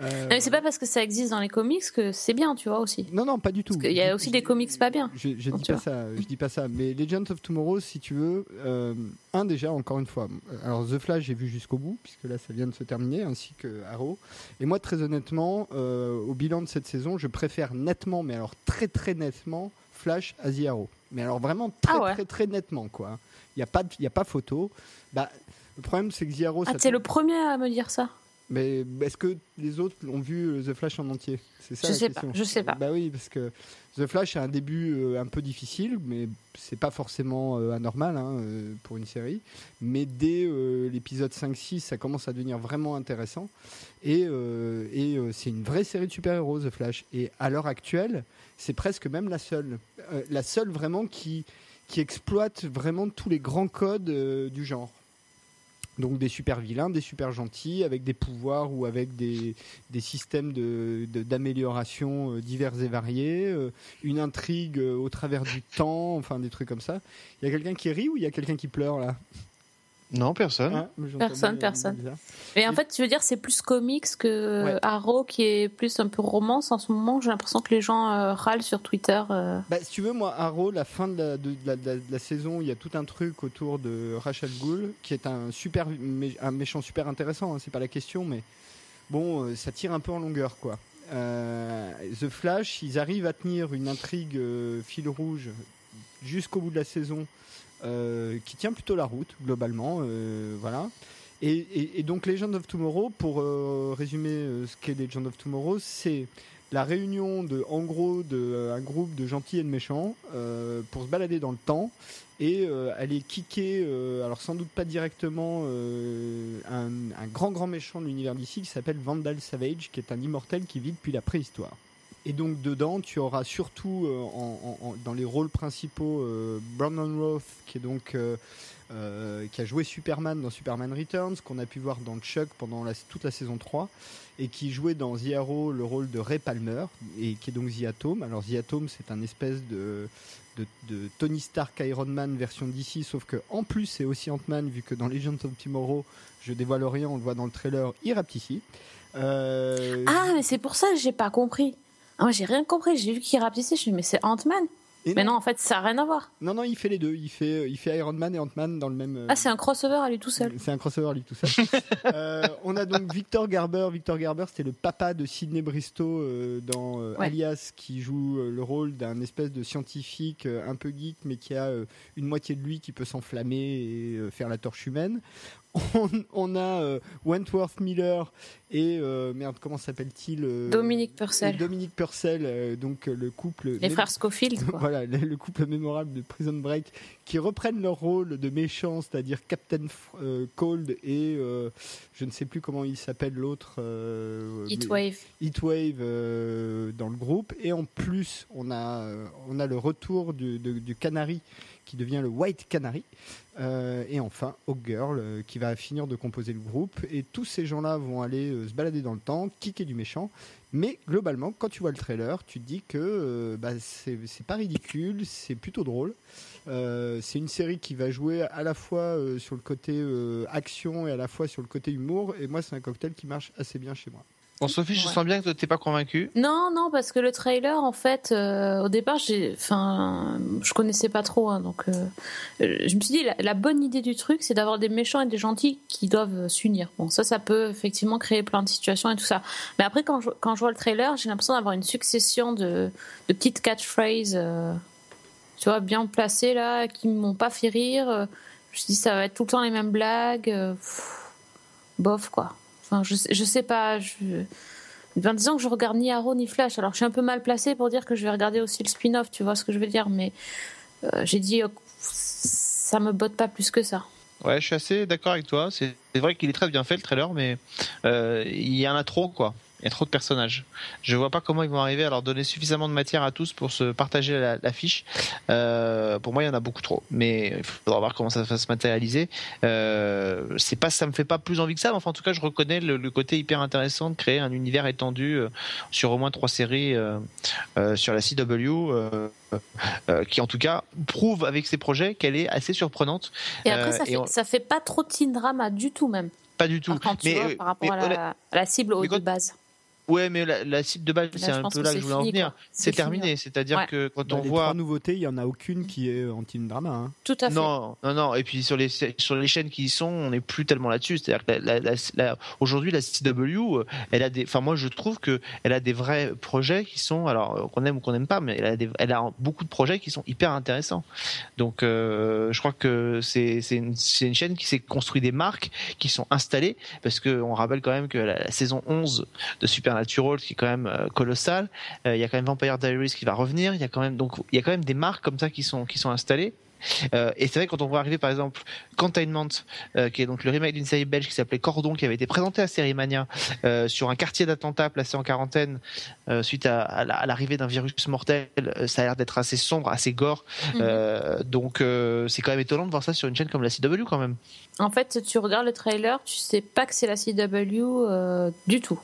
Euh,
mais c'est pas parce que ça existe dans les comics que c'est bien, tu vois aussi.
non non pas du tout.
Parce qu'il y a aussi des comics pas bien.
Je, je dis pas
vois.
ça, je dis pas ça. Mais Legends of Tomorrow, si tu veux, euh, un déjà encore une fois. Alors The Flash, j'ai vu jusqu'au bout puisque là ça vient de se terminer, ainsi que Arrow. Et moi, très honnêtement, euh, au bilan de cette saison, je préfère nettement, mais alors très très nettement, Flash à The Arrow. Mais alors vraiment très
Ah ouais.
très très nettement quoi. Il y a pas y a pas photo. Bah le problème c'est que Arrow,
Ah, t'es le premier à me dire ça?
Mais est-ce que les autres ont vu euh, The Flash en entier? C'est ça
Je
la
sais pas,
question.
je sais pas.
Bah oui, parce que The Flash a un début euh, un peu difficile, mais c'est pas forcément euh, anormal hein, pour une série. Mais dès euh, l'épisode 5-6, ça commence à devenir vraiment intéressant. Et, euh, et euh, c'est une vraie série de super-héros, The Flash. Et à l'heure actuelle, c'est presque même la seule. La seule vraiment qui, qui exploite vraiment tous les grands codes du genre. Donc des super vilains, des super gentils, avec des pouvoirs ou avec des, des systèmes de- de- d'amélioration euh, divers et variés, euh, une intrigue euh, au travers du temps, enfin des trucs comme ça. Il y a quelqu'un qui rit ou il y a quelqu'un qui pleure là?
Non, personne.
J'entendais,
Personne,
euh,
personne.
bizarre.
Mais en fait, tu veux dire, c'est plus comics que
Ouais.
Arrow qui est plus un peu romance en ce moment. J'ai l'impression que les gens euh, râlent sur Twitter. euh.
Bah, si tu veux, moi, Arrow, la fin de la, de, la, de la- de la saison, il y a tout un truc autour de Rachel Gould, qui est un super mé- un méchant super intéressant, hein, c'est pas la question, mais bon, euh, ça tire un peu en longueur, quoi. Euh, The Flash, ils arrivent à tenir une intrigue euh, fil rouge jusqu'au bout de la saison, euh, qui tient plutôt la route, globalement, euh, voilà. Et, et- et donc Legend of Tomorrow, pour euh, résumer euh, ce qu'est Legend of Tomorrow, c'est la réunion de, en gros, de euh, un groupe de gentils et de méchants euh, pour se balader dans le temps et euh, aller kicker, euh, alors sans doute pas directement, euh, un, un grand grand méchant de l'univers d'ici qui s'appelle Vandal Savage, qui est un immortel qui vit depuis la préhistoire. Et donc dedans, tu auras surtout euh, dans les rôles principaux euh, Brandon Roth, qui est donc euh, qui a joué Superman dans Superman Returns, qu'on a pu voir dans Chuck pendant toute la saison 3, et qui jouait dans The Arrow le rôle de Ray Palmer, et qui est donc The Atom. Alors The Atom, c'est un espèce de, de, Tony Stark Iron Man version DC, sauf que en plus c'est aussi Ant-Man, vu que dans Legends of Tomorrow, je dévoile rien, on le voit dans le trailer, il rappe ici.
Ah, mais c'est pour ça que j'ai pas compris. Ah, moi, j'ai rien compris. J'ai vu qu'il rapetissait. Je me suis dit, mais c'est Ant-Man.
et
Mais non, en fait, ça a rien à voir.
non, non, il fait les deux. Il fait, il fait Iron Man et Ant-Man dans le même. euh,
Ah, c'est un crossover à lui tout seul.
C'est un crossover lui tout seul. Euh, on a donc Victor Garber. Victor Garber, c'était le papa de Sidney Bristow euh, dans euh,
Ouais.
Alias, qui joue euh, le rôle d'un espèce de scientifique euh, un peu geek, mais qui a euh, une moitié de lui qui peut s'enflammer et euh, faire la torche humaine. On, on a euh, Wentworth Miller et euh, merde, comment s'appelle-t-il euh,
Dominique Purcell.
Dominique Purcell, donc le couple.
Les frères Scofield, quoi.
Voilà, le, le couple mémorable de Prison Break qui reprennent leur rôle de méchants, c'est-à-dire Captain Cold et je ne sais plus comment il s'appelle l'autre.
Heatwave.
Heatwave dans le groupe. Et en plus, on a, on a le retour du, de- du Canary qui devient le White Canary. Euh, et enfin, Hawk Girl euh, qui va finir de composer le groupe. Et tous ces gens-là vont aller euh, se balader dans le temps, kicker du méchant. Mais globalement, quand tu vois le trailer, tu te dis que bah, c'est pas ridicule, c'est plutôt drôle. C'est une série qui va jouer à la fois sur le côté action et à la fois sur le côté humour. Et moi, c'est un cocktail qui marche assez bien chez moi.
Bon, Sophie, je
Ouais.
sens bien que t'es pas convaincu.
Non, non, parce que le trailer, en fait, euh, au départ, j'ai, enfin, je connaissais pas trop, hein, donc euh, je me suis dit la, la bonne idée du truc, c'est d'avoir des méchants et des gentils qui doivent s'unir. Bon, ça, ça peut effectivement créer plein de situations et tout ça. Mais après, quand je, quand je vois le trailer, j'ai l'impression d'avoir une succession de, de petites catchphrases, euh, tu vois, bien placées là, qui m'ont pas fait rire. Je me suis dit, ça va être tout le temps les mêmes blagues. pff, bof, quoi. Je, sais- pas. Je... Ben, que je regarde ni Arrow ni Flash. Alors, je suis un peu mal placée pour dire que je vais regarder aussi le spin-off, tu vois ce que je veux dire. Mais euh, j'ai dit, euh, ça me botte pas plus que ça.
Ouais, je suis assez d'accord avec toi. C'est c'est vrai qu'il est très bien fait le trailer, mais euh, il y en a trop, quoi. Il y a trop de personnages. Je vois pas comment ils vont arriver à leur donner suffisamment de matière à tous pour se partager la, la fiche. Euh, pour moi, il y en a beaucoup trop. Mais il faudra voir comment ça va se matérialiser. Euh, c'est pas, ça me fait pas plus envie que ça. Mais enfin, en tout cas, je reconnais le, le côté hyper intéressant de créer un univers étendu euh, sur au moins trois séries euh, sur la CW, qui en tout cas prouve avec ses projets qu'elle est assez surprenante.
Et après, ça, fait,
on-
ça fait pas trop de teen drama du tout, même.
Pas du tout. Mais,
vois, par rapport
mais
à, la, à la cible de base.
Ouais, mais la, la cible de base, c'est un peu
que
là que je voulais en venir. C'est terminé, c'est-à-dire
Ouais.
que quand
Dans
on
les
voit
trois nouveautés, il y en a aucune qui est en teen drama. hein.
Tout à fait.
Non, non, non. Et puis sur les sur les chaînes qui y sont, on n'est plus tellement là-dessus. C'est-à-dire que la- la- la- la- aujourd'hui, la CW, elle a des. Enfin, moi, je trouve que elle a des vrais projets qui sont, alors euh, qu'on aime ou qu'on n'aime pas, mais elle a, des- elle a beaucoup de projets qui sont hyper intéressants. Donc, euh, je crois que c'est c'est une, une chaîne qui s'est construit des marques qui sont installées, parce que on rappelle quand même que la, la saison 11 de Supernatural, qui est quand même euh, colossale, euh, il y a quand même Vampire Diaries qui va revenir. Il y a quand même donc il y a quand même des marques comme ça qui sont qui sont installées. Euh, et c'est vrai quand on voit arriver par exemple Containment, euh, qui est donc le remake d'une série belge qui s'appelait Cordon, qui avait été présenté à Série Mania euh, sur un quartier d'attentat placé en quarantaine suite à, à la- à l'arrivée d'un virus mortel. Ça a l'air d'être assez sombre, assez gore.
Mhm.
Donc c'est quand même étonnant de voir ça sur une chaîne comme la CW quand même.
En fait, tu regardes le trailer, tu sais pas que c'est la CW du tout.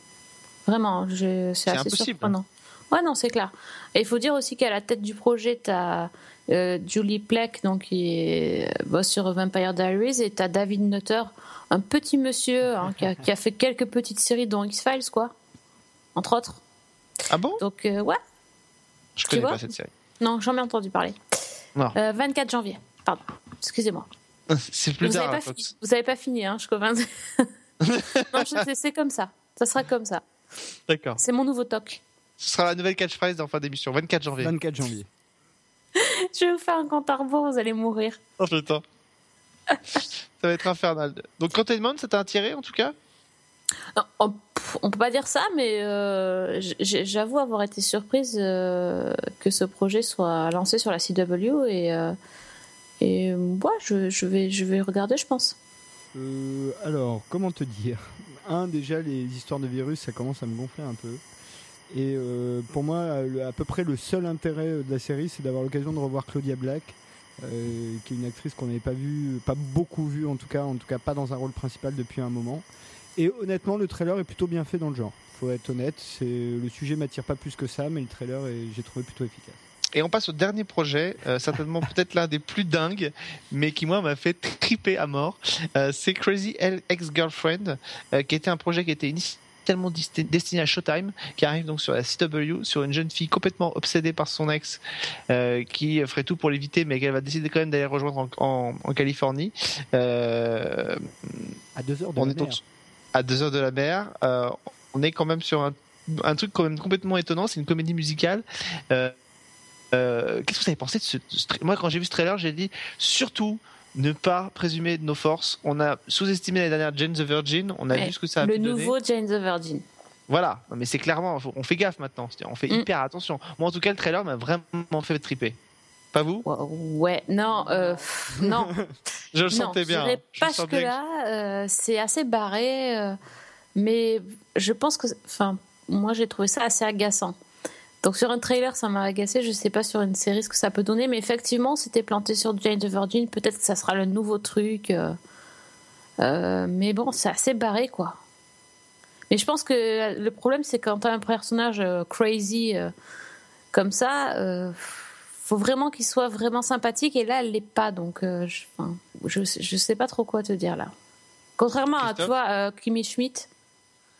Vraiment, c'est assez
impossible.
surprenant. Ouais, non, c'est clair. Et il faut dire aussi qu'à la tête du projet, tu as Julie Plec, donc, qui est, bosse sur Vampire Diaries, et tu as David Nutter, un petit monsieur hein, qui, a, qui a fait quelques petites séries, dont X-Files, quoi. Entre autres.
Ah bon?
Donc, euh, ouais.
Je
Tu
connais
vois
pas cette série.
Non, jamais entendu parler.
Non.
Euh, 24 janvier. Pardon. Excusez-moi.
c'est plus
Vous
tard.
n'avez pas, fini- vous avez pas fini, hein, je commence. non, c'est comme ça. Ça sera comme ça.
D'accord.
C'est mon nouveau toc.
Ce sera la nouvelle catchphrase en fin d'émission, 24 janvier.
24 janvier.
Je vais vous faire un compte à rebours, vous allez mourir.
Oh putain. ça va être infernal. Donc Containment, ça t'a attiré en tout cas?
Non, on, on peut pas dire ça, mais euh, j'avoue avoir été surprise euh, que ce projet soit lancé sur la CW et euh, et moi je, je vais je vais regarder, je pense.
Euh, alors, comment te dire? Un, déjà, les histoires de virus, ça commence à me gonfler un peu. Et euh, pour moi, à peu près le seul intérêt euh, de la série, c'est d'avoir l'occasion de revoir Claudia Black, euh, qui est une actrice qu'on n'avait pas vue, pas beaucoup vue en tout cas, en tout cas pas dans un rôle principal depuis un moment. Et honnêtement, le trailer est plutôt bien fait dans le genre. Faut être honnête, le sujet m'attire pas plus que ça, mais le trailer j'ai trouvé plutôt efficace.
Et on passe au dernier projet, euh, certainement peut-être l'un des plus dingues, mais qui moi m'a fait triper à mort. Euh, c'est Crazy Ex-Girlfriend, euh, qui était un projet qui était initialement desti- destiné à Showtime, qui arrive donc sur la CW, sur une jeune fille complètement obsédée par son ex, euh, qui ferait tout pour l'éviter, mais qu'elle va décider quand même d'aller rejoindre en, en- en Californie. Euh,
À deux heures de
on
la
est
mer.
à deux heures de la mer. Euh, on est quand même sur un, un truc quand même complètement étonnant. C'est une comédie musicale. Euh, Qu'est-ce que vous avez pensé de ce, ce Moi, quand j'ai vu ce trailer, j'ai dit surtout ne pas présumer de nos forces. On a sous-estimé l'année dernière Jane the Virgin. On a
Ouais,
vu ce que ça a
Le
donner.
nouveau Jane the Virgin.
Voilà. Non, mais c'est clairement, on fait gaffe maintenant. On fait
Mm.
hyper attention. Moi, en tout cas, le trailer m'a vraiment fait triper. Pas vous?
Ouais, non, euh, non.
Je le
non,
sentais bien. Je
pas
le sens bien que-
jusque-là. euh, c'est assez barré, euh, mais je pense que, enfin, moi j'ai trouvé ça assez agaçant. Donc sur un trailer, ça m'a agacé. Je sais pas sur une série ce que ça peut donner, mais effectivement, c'était planté sur Jane the Virgin. Peut-être que ça sera le nouveau truc. euh, euh, mais bon, c'est assez barré, quoi. Mais je pense que le problème, c'est quand t'as un personnage euh, crazy comme ça, euh, faut vraiment qu'il soit vraiment sympathique. Et là, elle l'est pas, donc euh, je, enfin, je, je sais pas trop quoi te dire là. Contrairement à,
Christophe
euh, Kimmy Schmidt,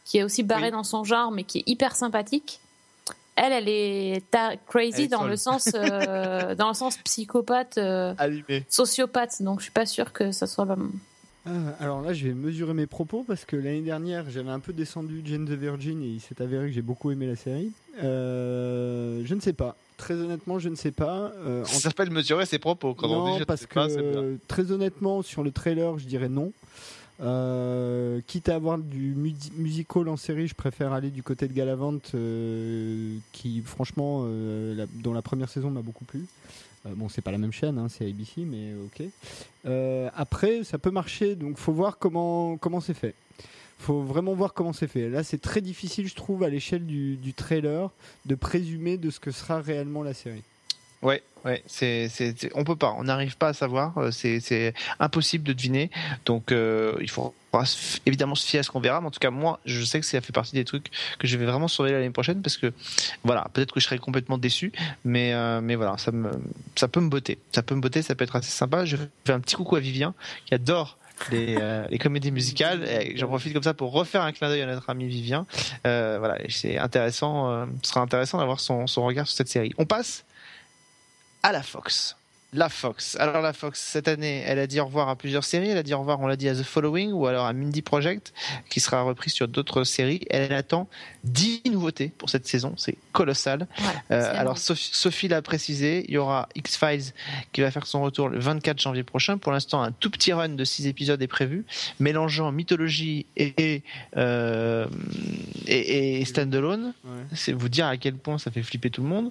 qui est aussi barrée
Oui.
dans son genre, mais qui est hyper sympathique. Elle, elle est ta- crazy
Elle est
dans le sens, euh, dans le sens psychopathe, euh, sociopathe. Donc, je suis pas sûre que ça soit.
Ah, alors là, je vais mesurer mes propos parce que l'année dernière, j'avais un peu descendu Jane the Virgin et il s'est avéré que j'ai beaucoup aimé la série. Euh, je ne sais pas. Très honnêtement, je ne sais pas. Euh,
Ça s'appelle mesurer ses propos. Quand on dit
non,
je
parce
sais
que
pas,
très honnêtement, sur le trailer, je dirais non. Euh, quitte à avoir du musical en série, je préfère aller du côté de Galavant, euh, qui franchement, euh, la- dont la première saison m'a beaucoup plu. Euh, bon, c'est pas la même chaîne, hein, c'est ABC, mais ok. Euh, après, ça peut marcher, donc faut voir comment comment c'est fait. Faut vraiment voir comment c'est fait. Là, c'est très difficile, je trouve, à l'échelle du, du trailer, de présumer de ce que sera réellement la série.
Ouais, ouais, c'est, c'est, on peut pas, on n'arrive pas à savoir, euh, c'est, c'est impossible de deviner. Donc, euh, il faut évidemment se fier à ce qu'on verra. Mais en tout cas, moi, je sais que ça fait partie des trucs que je vais vraiment surveiller l'année prochaine parce que, voilà, peut-être que je serai complètement déçu, mais, euh, mais voilà, ça me, ça peut me botter, ça peut me botter, ça peut être assez sympa. Je fais un petit coucou à Vivien qui adore. Les, euh, les comédies musicales, et j'en profite comme ça pour refaire un clin d'œil à notre ami Vivien. Euh, voilà, c'est intéressant, euh, ce sera intéressant d'avoir son, son regard sur cette série. On passe à la Fox. La Fox. Alors la Fox, cette année, elle a dit au revoir à plusieurs séries. Elle a dit au revoir, on l'a dit, à The Following ou alors à Mindy Project, qui sera repris sur d'autres séries. Elle attend 10 nouveautés pour cette saison. C'est colossal.
Ouais,
Euh, alors. Sophie, Sophie l'a précisé, il y aura X-Files qui va faire son retour le 24 janvier prochain. Pour l'instant, un tout petit run de 6 épisodes est prévu, mélangeant mythologie et, et, euh, et, et standalone. C'est vous dire à quel point ça fait flipper tout le monde.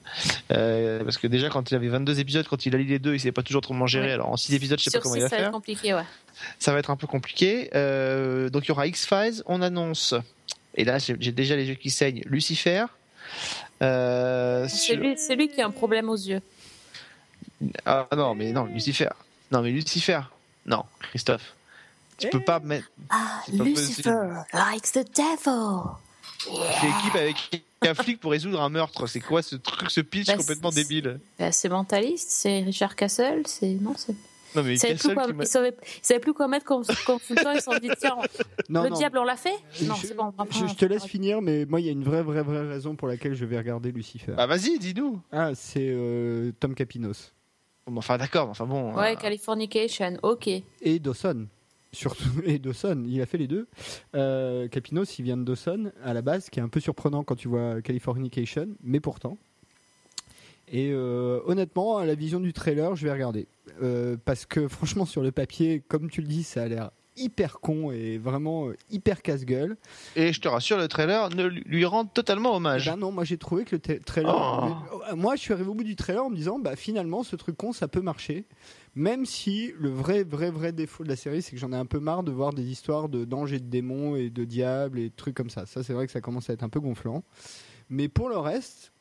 Euh, parce que déjà, quand il avait 22 épisodes, quand il a lu les deux, il savait pas toujours trop comment gérer.
Ouais.
Alors en 6 épisodes, je sais
Sur
pas comment
six,
il va
ça va être
faire.
compliqué, ouais.
Ça va être un peu compliqué. Euh, donc il y aura X-Files. On annonce, et là j'ai déjà les yeux qui saignent, Lucifer. Euh,
C'est
sur-
lui, c'est lui qui a un problème aux yeux.
Ah non, mais non, Lucifer. Non, mais Lucifer. Non, Christophe. Tu peux pas mettre.
Ah,
pas
Lucifer likes the devil.
Tu équipe avec un flic pour résoudre un meurtre. C'est quoi ce truc, ce pitch
Bah,
complètement
c'est-
débile
Bah, c'est mentaliste, c'est Richard Castle, c'est non, c'est.
Non, mais
Il plus quoi, il, savait, il savait plus quoi mettre comme consultant. Ils se sont dit tiens,
Non,
le
non.
diable on l'a fait Non,
je,
c'est bon. on va
je- te laisse finir, mais moi, il y a une vraie, vraie, vraie raison pour laquelle je vais regarder Lucifer.
Bah vas-y, dis-nous.
Ah, c'est euh, Tom Capinos.
Enfin d'accord, mais enfin bon.
Ouais,
euh,
Californication, ok.
Et Dawson. Surtout, et Dawson, il a fait les deux. Euh, Capinos, il vient de Dawson, à la base, qui est un peu surprenant quand tu vois Californication, mais pourtant. Et euh, honnêtement, à la vision du trailer, je vais regarder. Euh, parce que franchement, sur le papier, comme tu le dis, ça a l'air hyper con et vraiment euh, hyper casse-gueule.
Et je te rassure, le trailer ne lui- rend totalement
Eh
hommage.
Ben non, moi j'ai trouvé que le tra- trailer.
Oh.
euh, moi je suis arrivé au bout du trailer en me disant, bah finalement ce truc con ça peut marcher. Même si le vrai, vrai, vrai défaut de la série, c'est que j'en ai un peu marre de voir des histoires de d'anges et de démons et de diables et de trucs comme ça. Ça, c'est vrai que ça commence à être un peu gonflant. Mais pour le reste,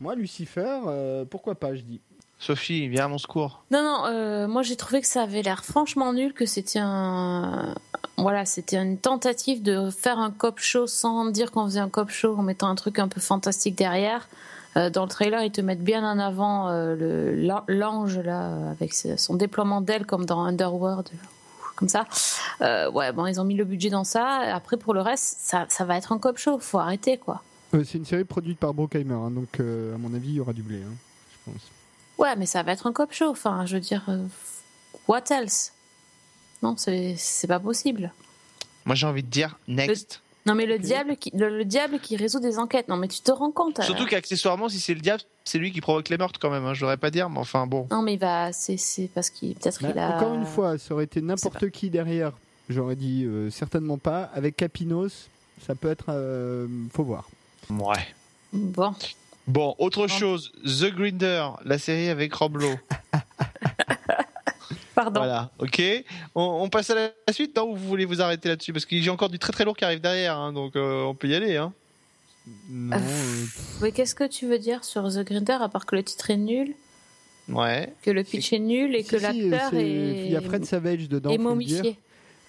moi, Lucifer, euh, pourquoi pas, je dis.
Sophie, viens à mon secours.
Non, non, euh, moi j'ai trouvé que ça avait l'air franchement nul, que c'était un. Voilà, c'était une tentative de faire un cop show sans dire qu'on faisait un cop show en mettant un truc un peu fantastique derrière. Euh, dans le trailer, ils te mettent bien en avant euh, l'ange là, avec son déploiement d'ailes comme dans Underworld, comme ça. Euh, ouais, bon, ils ont mis le budget dans ça. Après, pour le reste, ça, ça va être un cop show. Faut arrêter, quoi.
Euh, c'est une série produite par Brockheimer, hein, donc euh, à mon avis, il y aura du blé, hein, je pense.
Ouais, mais ça va être un cop show. Enfin, je veux dire, euh, what else? Non, c'est c'est pas possible.
Moi, j'ai envie de dire next.
Non, mais le diable qui le, le diable qui résout des enquêtes. Non, mais tu te rends compte euh,
Surtout qu'accessoirement, si c'est le diable, c'est lui qui provoque les meurtres quand même. Hein. Je devrais pas dire, mais enfin bon.
Non, mais il va. C'est c'est parce qu'il peut-être
Bah,
il a.
Encore une fois, ça aurait été n'importe qui derrière. J'aurais dit euh, certainement pas. Avec Capinos, ça peut être. euh, faut voir.
Ouais.
Bon.
Bon, autre chose, The Grinder, la série avec Rob Lowe.
Pardon.
Voilà, ok. On, on passe à la suite, non Ou vous voulez vous arrêter là-dessus Parce que j'ai encore du très très lourd qui arrive derrière, hein, donc euh, on peut y aller. Hein.
Non.
Euh,
euh,
Mais qu'est-ce que tu veux dire sur The Grinder à part que le titre est nul,
Ouais.
que le pitch est nul et
si,
que
si,
l'acteur
c'est-
est.
Il y a Fred Savage dedans. dire.
momifié.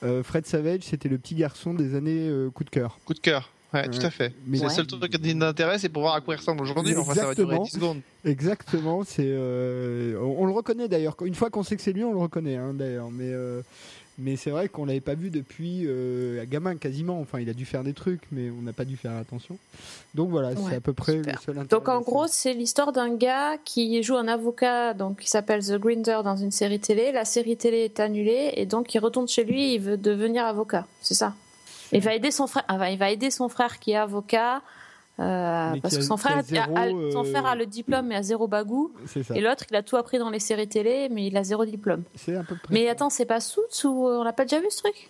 Euh, Fred Savage, c'était le petit garçon des années euh, coup de cœur.
Coup de cœur. Ouais, tout à fait.
Mais-
c'est
Ouais.
le seul truc qui d'intérêt, c'est pour voir à quoi il ressemble aujourd'hui. Enfin, ça va durer
Exactement.
10 secondes.
Exactement, c'est. euh, on, on le reconnaît d'ailleurs. Une fois qu'on sait que c'est lui, on le reconnaît hein, d'ailleurs. Mais euh, mais c'est vrai qu'on l'avait pas vu depuis euh, gamin quasiment. Enfin, il a dû faire des trucs, mais on n'a pas dû faire attention. Donc voilà,
Ouais,
c'est à peu près
super.
le seul intérêt.
Donc en gros, c'est l'histoire d'un gars qui joue un avocat, donc qui s'appelle The Grinder dans une série télé. La série télé est annulée et donc il retourne chez lui. Il veut devenir avocat, c'est ça? Il va aider son frère. il va aider son frère qui est avocat. euh, parce que son
qui a
frère,
zéro,
a- a- son
euh,
frère a le diplôme mais a zéro bagou. Et l'autre, il a tout appris dans les séries télé, mais il a zéro diplôme.
C'est à peu près.
Mais attends, c'est pas Suits ou on l'a pas déjà vu ce truc?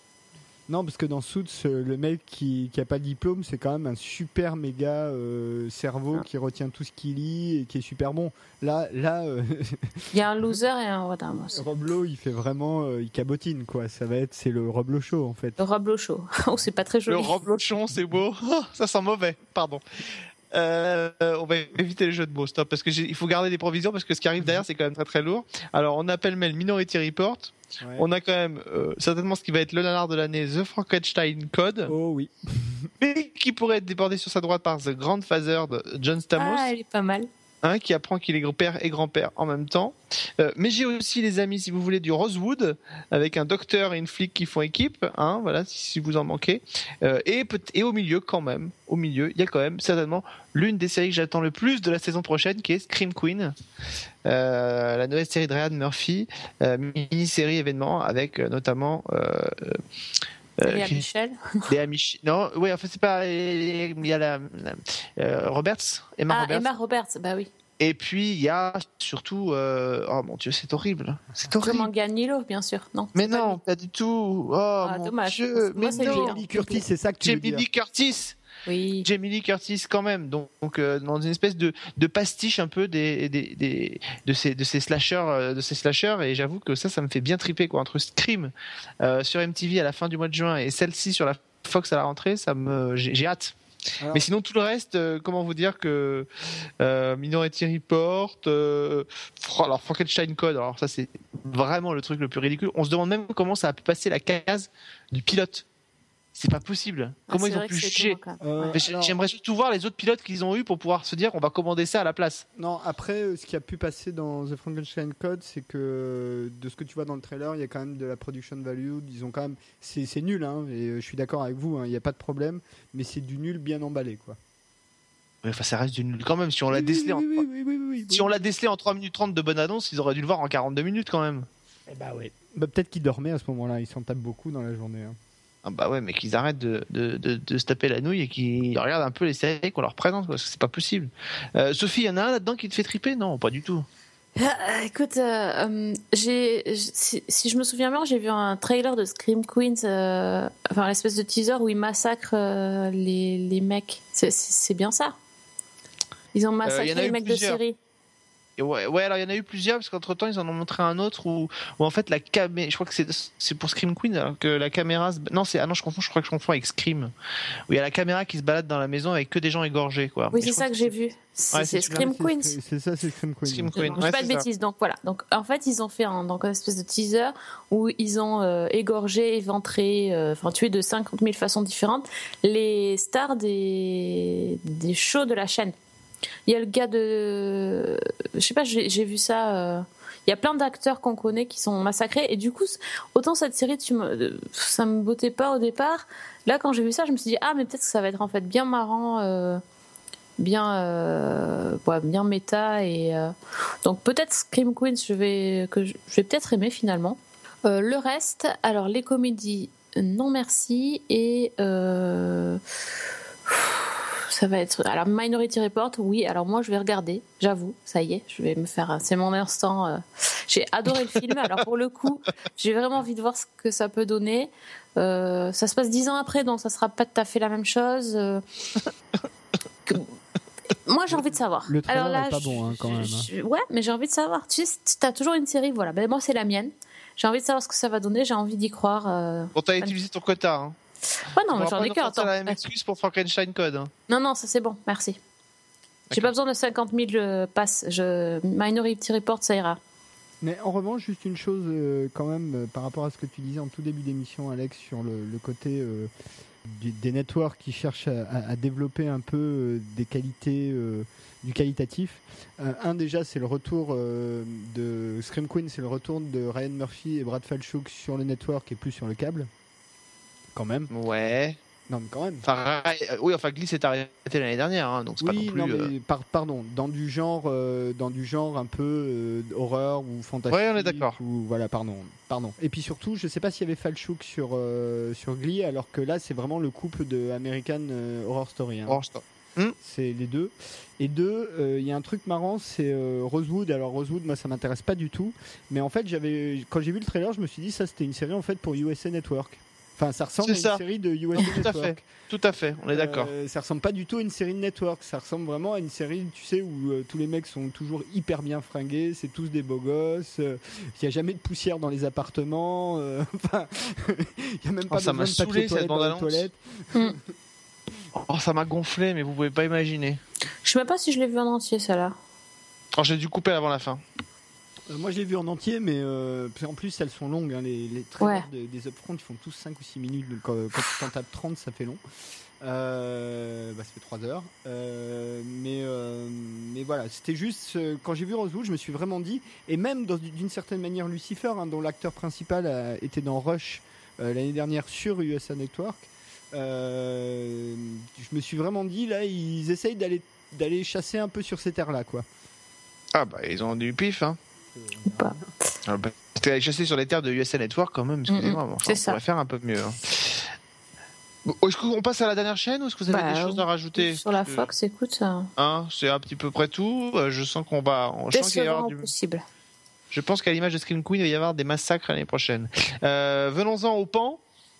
Non, parce que dans Suits, euh, le mec qui, qui a pas de diplôme, c'est quand même un super méga euh, cerveau
Ah.
qui retient tout ce qu'il lit et qui est super bon. Là, là, euh,
Il y a un loser et un voilà, moi, c'est
Rob Lowe, il fait vraiment, euh, il cabotine quoi. Ça va être, c'est le Rob Lowe show en fait.
le Rob Lochot. oh, c'est pas très
Le
joli.
Rob Lochon, c'est beau. Ah, ça sent mauvais, pardon. Euh, on va éviter les jeux de mots, stop, parce que j'ai- il faut garder des provisions, parce que ce qui arrive derrière, c'est quand même très très lourd. Alors, on appelle mail Minority Report.
Ouais.
On a quand même euh, certainement ce qui va être le nanar de l'année, The Frankenstein Code,
Oh oui.
mais qui pourrait être débordé sur sa droite par The Grandfather de John Stamos.
Ah, elle est pas mal.
Qui apprend qu'il est grand-père et grand-père en même temps. Euh, mais j'ai aussi les amis, si vous voulez, du Rosewood, avec un docteur et une flic qui font équipe, hein, voilà, si, vous en manquez. Euh, et, au milieu, quand même, au milieu, il y a quand même certainement l'une des séries que j'attends le plus de la saison prochaine, qui est Scream Queen, euh, la nouvelle série de Ryan Murphy, mini-série événement, avec notamment... Euh,
Léa
qui-
Michel.
Léa Mich- Non, oui, enfin, c'est pas. Il y a la. la- euh, Roberts, Emma
Ah,
Roberts.
Emma Roberts, bah oui.
Et puis il y a surtout, euh, oh mon dieu, c'est horrible, c'est horrible.
Comment Gagnilo, bien sûr. Non.
Mais
pas
non,
lui.
pas du tout. Oh
Ah,
mon
dommage.
dieu,
Moi,
mais non.
Curtis, c'est ça que tu veux dire.
Curtis,
Oui.
Jamie Lee Curtis quand même. Donc, donc, euh, dans une espèce de, de pastiche un peu des, des, des- de ces de ces slashers euh, de ces slashers et j'avoue que ça ça me fait bien triper quoi entre Scream euh, sur MTV à la fin du mois de juin et celle-ci sur la Fox à la rentrée, ça me j'ai j'ai hâte.
Alors-
Mais sinon tout le reste, euh, comment vous dire que euh, Minority Report, euh, Fra- alors Frankenstein Code, alors ça c'est vraiment le truc le plus ridicule. On se demande même comment ça a pu passer la case du pilote. C'est pas possible. Comment ils ont pu
même.
Euh,
J'aimerais surtout voir les autres pilotes qu'ils ont eu pour pouvoir se dire on va commander ça à la place.
Non, après, euh, ce qui a pu passer dans The Frankenstein Code, c'est que euh, de ce que tu vois dans le trailer, il y a quand même de la production value. Ils ont quand même, c'est c'est nul, hein, et euh, je suis d'accord avec vous, hein, il n'y a pas de problème, mais c'est du nul bien emballé, quoi.
Mais enfin ça reste du nul quand même. Si on l'a décelé en 3 minutes 30 de bonne annonce, ils auraient dû le voir en 42 minutes quand même.
Eh bah ouais. Bah, peut-être qu'ils dormaient à ce moment-là, ils s'en tapent beaucoup dans la journée. hein.
Ah bah ouais, mais qu'ils arrêtent de, de, de, de se taper la nouille et qu'ils regardent un peu les séries qu'on leur présente, quoi, parce que c'est pas possible. Euh, Sophie, il y en a un là-dedans qui te fait triper? Non, pas du tout.
Ah, écoute, euh, euh, j'ai, si, si je me souviens bien, j'ai vu un trailer de Scream Queens, euh, enfin l'espèce de teaser où ils massacrent euh, les, les mecs. C'est- bien ça? Ils ont massacré les mecs
plusieurs.
de série.
Ouais, ouais, alors il y en a eu plusieurs parce qu'entre temps ils en ont montré un autre où, où en fait la caméra, je crois que c'est c'est pour Scream Queen alors que la caméra, se... non c'est ah non je confonds, je crois que je confonds avec Scream où il y a la caméra qui se balade dans la maison avec que des gens égorgés quoi.
Oui, c'est ça que j'ai vu. C'est
Ouais,
Scream Queens.
C'est ça, c'est Scream Queen.
Scream
Je
Queen,
dis
ouais,
pas de
ça.
bêtises. Donc voilà. Donc en fait, ils ont fait un, donc, une espèce de teaser où ils ont euh, égorgé, éventré, euh, enfin tué de 50 000 façons différentes les stars des des shows de la chaîne. Il y a le gars de, je sais pas, j'ai vu ça. euh, Il y a plein d'acteurs qu'on connaît qui sont massacrés et du coup, autant cette série, tu me, euh, ça me bottait pas au départ. Là, quand j'ai vu ça, je me suis dit ah mais peut-être que ça va être en fait bien marrant. euh, bien euh, bien méta et donc peut-être Scream Queens je vais je, vais peut-être aimer finalement le reste alors les comédies non merci et ça va être alors Minority Report oui alors moi je vais regarder j'avoue ça y est je vais me faire c'est mon instant euh, j'ai adoré le film alors pour le coup j'ai vraiment envie de voir ce que ça peut donner Euh, ça se passe dix ans après donc ça sera pas tout à fait la même chose Euh, que- moi j'ai envie de savoir
Le trailer
alors là
est pas
je-
bon, hein, quand même, hein.
je- ouais mais j'ai envie de savoir tu sais t'as toujours une série voilà ben moi c'est la mienne j'ai envie de savoir ce que ça va donner j'ai envie d'y croire euh.
Bon t'as utilisé ton quota. Hein.
Ouais non mais j'en ai qu'un attends
la même excuse pour Frankenstein Code. hein.
non non ça c'est bon merci j'ai pas besoin de 50 000 euh, passes je Minority Report ça ira
Mais en revanche, juste une chose euh, quand même euh, par rapport à ce que tu disais en tout début d'émission, Alex, sur le, le côté euh, du- des networks qui cherchent à, à- à développer un peu euh, des qualités, euh, du qualitatif. Euh, un déjà, c'est le retour euh, de Scream Queen, c'est le retour de Ryan Murphy et Brad Falchuk sur le network et plus sur le câble. Quand même.
Ouais.
Non, mais quand même.
Enfin, euh, oui, enfin Glee s'est arrêté l'année dernière, hein, donc c'est pas
Oui,
non plus.
non,
euh,
mais par- pardon, dans du genre, euh, dans du genre un peu euh, horreur ou fantastique.
Ouais, on est d'accord.
Ou voilà, pardon, pardon. Et puis surtout, je sais pas s'il y avait Falchuk sur euh, sur Glee, alors que là, c'est vraiment le couple de American euh, Horror Story. hein.
Horror Story.
C'est les deux. Et deux, euh, il y a un truc marrant, c'est euh, Rosewood. Alors Rosewood, moi, ça m'intéresse pas du tout. Mais en fait, j'avais, quand j'ai vu le trailer, je me suis dit, ça, c'était une série en fait pour USA Network. Enfin, ça ressemble à
ça.
une série de USA
Tout à
Network.
fait. Tout à fait, on est d'accord.
Euh, ça ressemble pas du tout à une série de network. Ça ressemble vraiment à une série, tu sais, où euh, tous les mecs sont toujours hyper bien fringués. C'est tous des beaux gosses. euh, Il y a jamais de poussière dans les appartements. euh, Enfin, il y a même pas
Oh, ça
besoin
m'a
de papier
saoulé, cette
toilette dans les
bande-annonce.
toilettes.
Oh, ça m'a gonflé, mais vous pouvez pas imaginer.
je sais même pas si je l'ai vu en entier celle-là
Alors j'ai dû couper avant la fin.
Euh, moi, je l'ai vu en entier, mais euh, en plus, elles sont longues. hein, les, les trailers
Ouais.
de- des upfront, ils font tous 5 ou 6 minutes. Donc, euh, quand tu t'en tapes 30, ça fait long. Euh, bah, ça fait 3 heures. Euh, mais, euh, mais voilà, c'était juste. euh, quand j'ai vu Rosewood, je me suis vraiment dit. Et même d'une certaine manière, Lucifer, hein, dont l'acteur principal a- était dans Rush euh, l'année dernière sur USA Network. euh, je me suis vraiment dit, là, ils essayent d'aller d'aller chasser un peu sur ces terres-là, quoi.
Ah bah ils ont du pif, hein.
Ou pas
Ah, bah, C'était chasser sur les terres de USA Network quand même, excusez-moi.
Mm,
enfin, on
ça.
pourrait faire un peu mieux. hein. Bon, Est-ce qu'on passe à la dernière chaîne ou est-ce que vous avez
Bah,
des choses à rajouter?
sur la
que,
Fox écoute ça
hein, C'est à petit peu près tout. Euh, Je sens qu'on va. Sens qu'il du-
possible
je pense qu'à l'image de Scream Queen, il va y avoir des massacres l'année prochaine. Euh, Venons-en au PAN.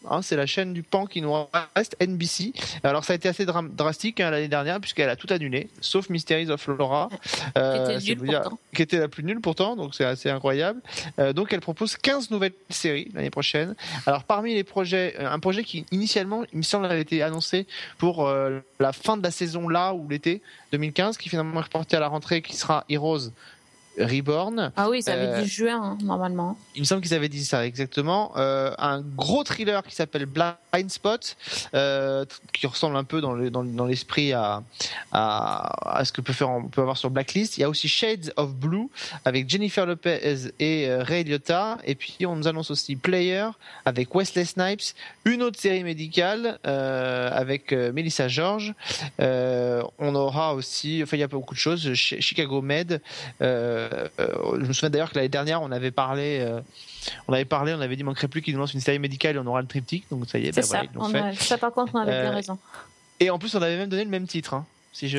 Hein, c'est la chaîne du PAN qui nous reste, NBC. Alors ça a été assez drastique hein, l'année dernière puisqu'elle a tout annulé, sauf Mysteries of Laura, euh,
Qui était
dire- qui était la plus nulle pourtant, donc c'est assez incroyable. Euh, donc elle propose 15 nouvelles séries l'année prochaine. Alors parmi les projets, euh, un projet qui initialement, il me semble, avait été annoncé pour euh, la fin de la saison là ou l'été 2015, qui finalement est reporté à la rentrée, qui sera Heroes Reborn.
ah oui ça avait
Euh,
dit juin hein, normalement
Il me semble qu'ils avaient dit ça exactement. Euh, un gros thriller qui s'appelle Blind Spot, euh, qui ressemble un peu dans le- dans, dans l'esprit à, à, à ce que peut faire on peut avoir sur Blacklist. Il y a aussi Shades of Blue avec Jennifer Lopez et Ray Liotta. Et puis on nous annonce aussi Player avec Wesley Snipes, une autre série médicale euh, avec euh, Melissa George. Euh, on aura aussi, enfin il y a beaucoup de choses. Chi- Chicago Med. Euh, euh, je me souviens d'ailleurs que l'année dernière on avait parlé. euh, on avait parlé, on avait dit manquerait plus qu'ils nous lancent une série médicale et on aura le triptyque, donc ça y est,
c'est
bah
ça
voilà,
on
fait.
a- ça par contre on avait bien raison
Et en plus, on avait même donné le même titre. hein. Si je,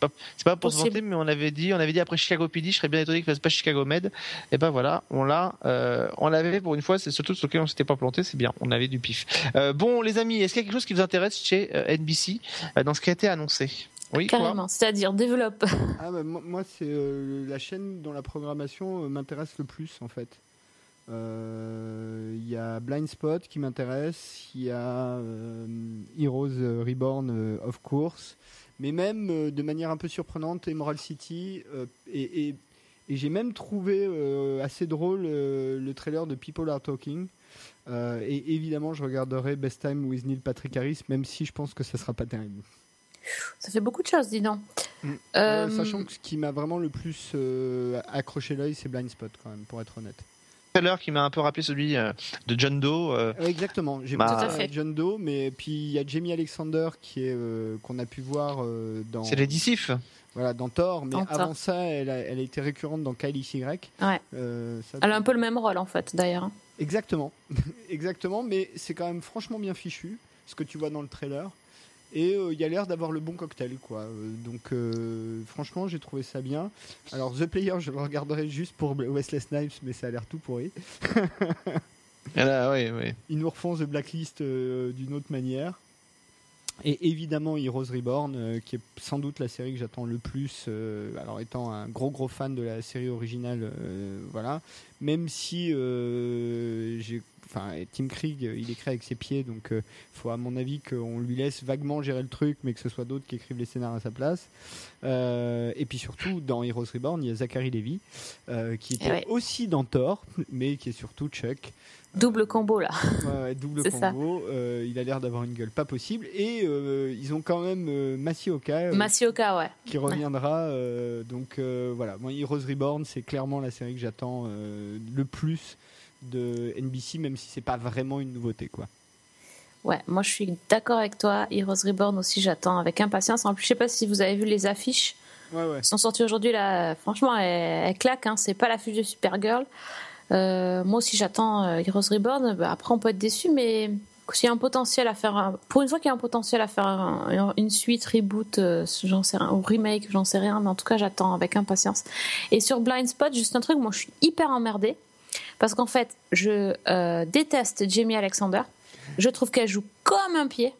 pas, c'est pas pour se
Possible.
vanter, mais on avait dit, on avait dit après Chicago PD, je serais bien étonné qu'il fasse pas Chicago Med. Et ben voilà, on l'a, euh, on l'avait pour une fois. C'est surtout sur lequel on s'était pas planté, c'est bien. On avait du pif. Euh, bon, les amis, est-ce qu'il y a quelque chose qui vous intéresse chez NBC dans ce qui a été annoncé? Oui,
Carrément, c'est-à-dire développe.
Ah, bah, moi, c'est euh, la chaîne dont la programmation euh, m'intéresse le plus en fait. Euh, Il y a Blind Spot qui m'intéresse, il y a euh, Heroes Reborn euh, of course, mais même euh, de manière un peu surprenante Emerald City euh, et, et- et j'ai même trouvé euh, assez drôle euh, le trailer de People Are Talking. Euh, et évidemment, je regarderai Best Time with Neil Patrick Harris, même si je pense que ça sera pas terrible.
Ça fait beaucoup de choses, dis donc.
Mm.
Euh,
Euh, sachant que ce qui m'a vraiment le plus euh, accroché l'œil, c'est Blind Spot quand même, pour être honnête.
trailer qui m'a un peu rappelé celui euh, de John Doe.
exactement, j'ai
Bah,
Tout à
à
fait.
John Doe, mais puis il y a Jamie Alexander qui est euh, qu'on a pu voir euh, dans
C'est l'édicif.
voilà dans Thor, mais
Dans Thor.
avant ça, elle a, elle a été récurrente dans Kylie Y.
Ouais.
Euh, ça-
Elle a un peu le même rôle en fait, d'ailleurs.
Exactement, exactement, mais c'est quand même franchement bien fichu ce que tu vois dans le trailer. Et euh, il y a l'air d'avoir le bon cocktail, quoi. Euh, donc, euh, franchement, j'ai trouvé ça bien. Alors, The Player, je le regarderai juste pour Wesley Snipes, mais ça a l'air tout pourri.
Et là, oui, oui.
Ils nous refont The Blacklist d'une autre manière. Et évidemment Heroes Reborn, qui est sans doute la série que j'attends le plus, alors étant un gros gros fan de la série originale, voilà. Même si j'ai, enfin Tim Krieg, euh, il écrit avec ses pieds, donc il faut à mon avis qu'on lui laisse vaguement gérer le truc, mais que ce soit d'autres qui écrivent les scénarios à sa place. Euh, et puis surtout dans Heroes Reborn, il y a Zachary Levy, euh, qui était
ouais.
aussi dans Thor, mais qui est surtout Chuck.
Double combo là.
Ouais, double combo. Euh, il a l'air d'avoir une gueule pas possible. Et euh, ils ont quand même euh, Masioka euh,
Masioka, ouais.
qui reviendra. euh, donc euh, voilà, moi Heroes Reborn, c'est clairement la série que j'attends euh, le plus de NBC, même si c'est pas vraiment une nouveauté. quoi.
Ouais, moi je suis d'accord avec toi. Heroes Reborn aussi, j'attends avec impatience. En plus, je sais pas si vous avez vu les affiches
Ouais,
sont sorties aujourd'hui là. Franchement, elles, elles claquent. Hein. C'est pas l'affiche de Supergirl. Euh, moi aussi, j'attends euh, Heroes Reborn. Bah, après, on peut être déçu, mais s'il y a un potentiel à faire, un- pour une fois qu'il y a un potentiel à faire un- une suite, reboot, euh, j'en sais rien, ou remake, j'en sais rien, mais en tout cas, j'attends avec impatience. Et sur Blind Spot, juste un truc, moi, je suis hyper emmerdée parce qu'en fait, je euh, déteste Jamie Alexander. Je trouve qu'elle joue comme un pied.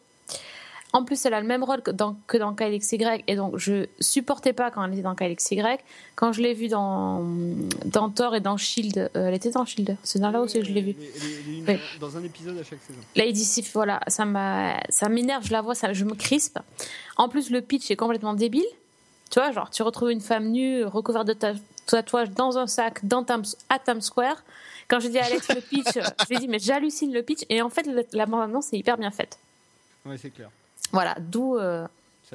En plus, elle a le même rôle que dans, que dans KLXY, et donc je supportais pas quand elle était dans KLXY. Quand je l'ai vue dans, dans Thor et dans Shield, euh, elle était dans Shield, c'est dans là aussi que je l'ai vue. Oui.
Dans un épisode à chaque saison.
Lady Sif, voilà, ça m'énerve, je la vois, ça, je me crispe. En plus, le pitch est complètement débile. Tu vois, genre, tu retrouves une femme nue, recouverte de ta- tatouages dans un sac, dans Times, à Times Square. Quand j'ai dit à Alex le pitch, je lui ai dit, mais j'hallucine le pitch. Et en fait, la bande-annonce est hyper bien faite.
Ouais, c'est clair.
Voilà, d'où euh,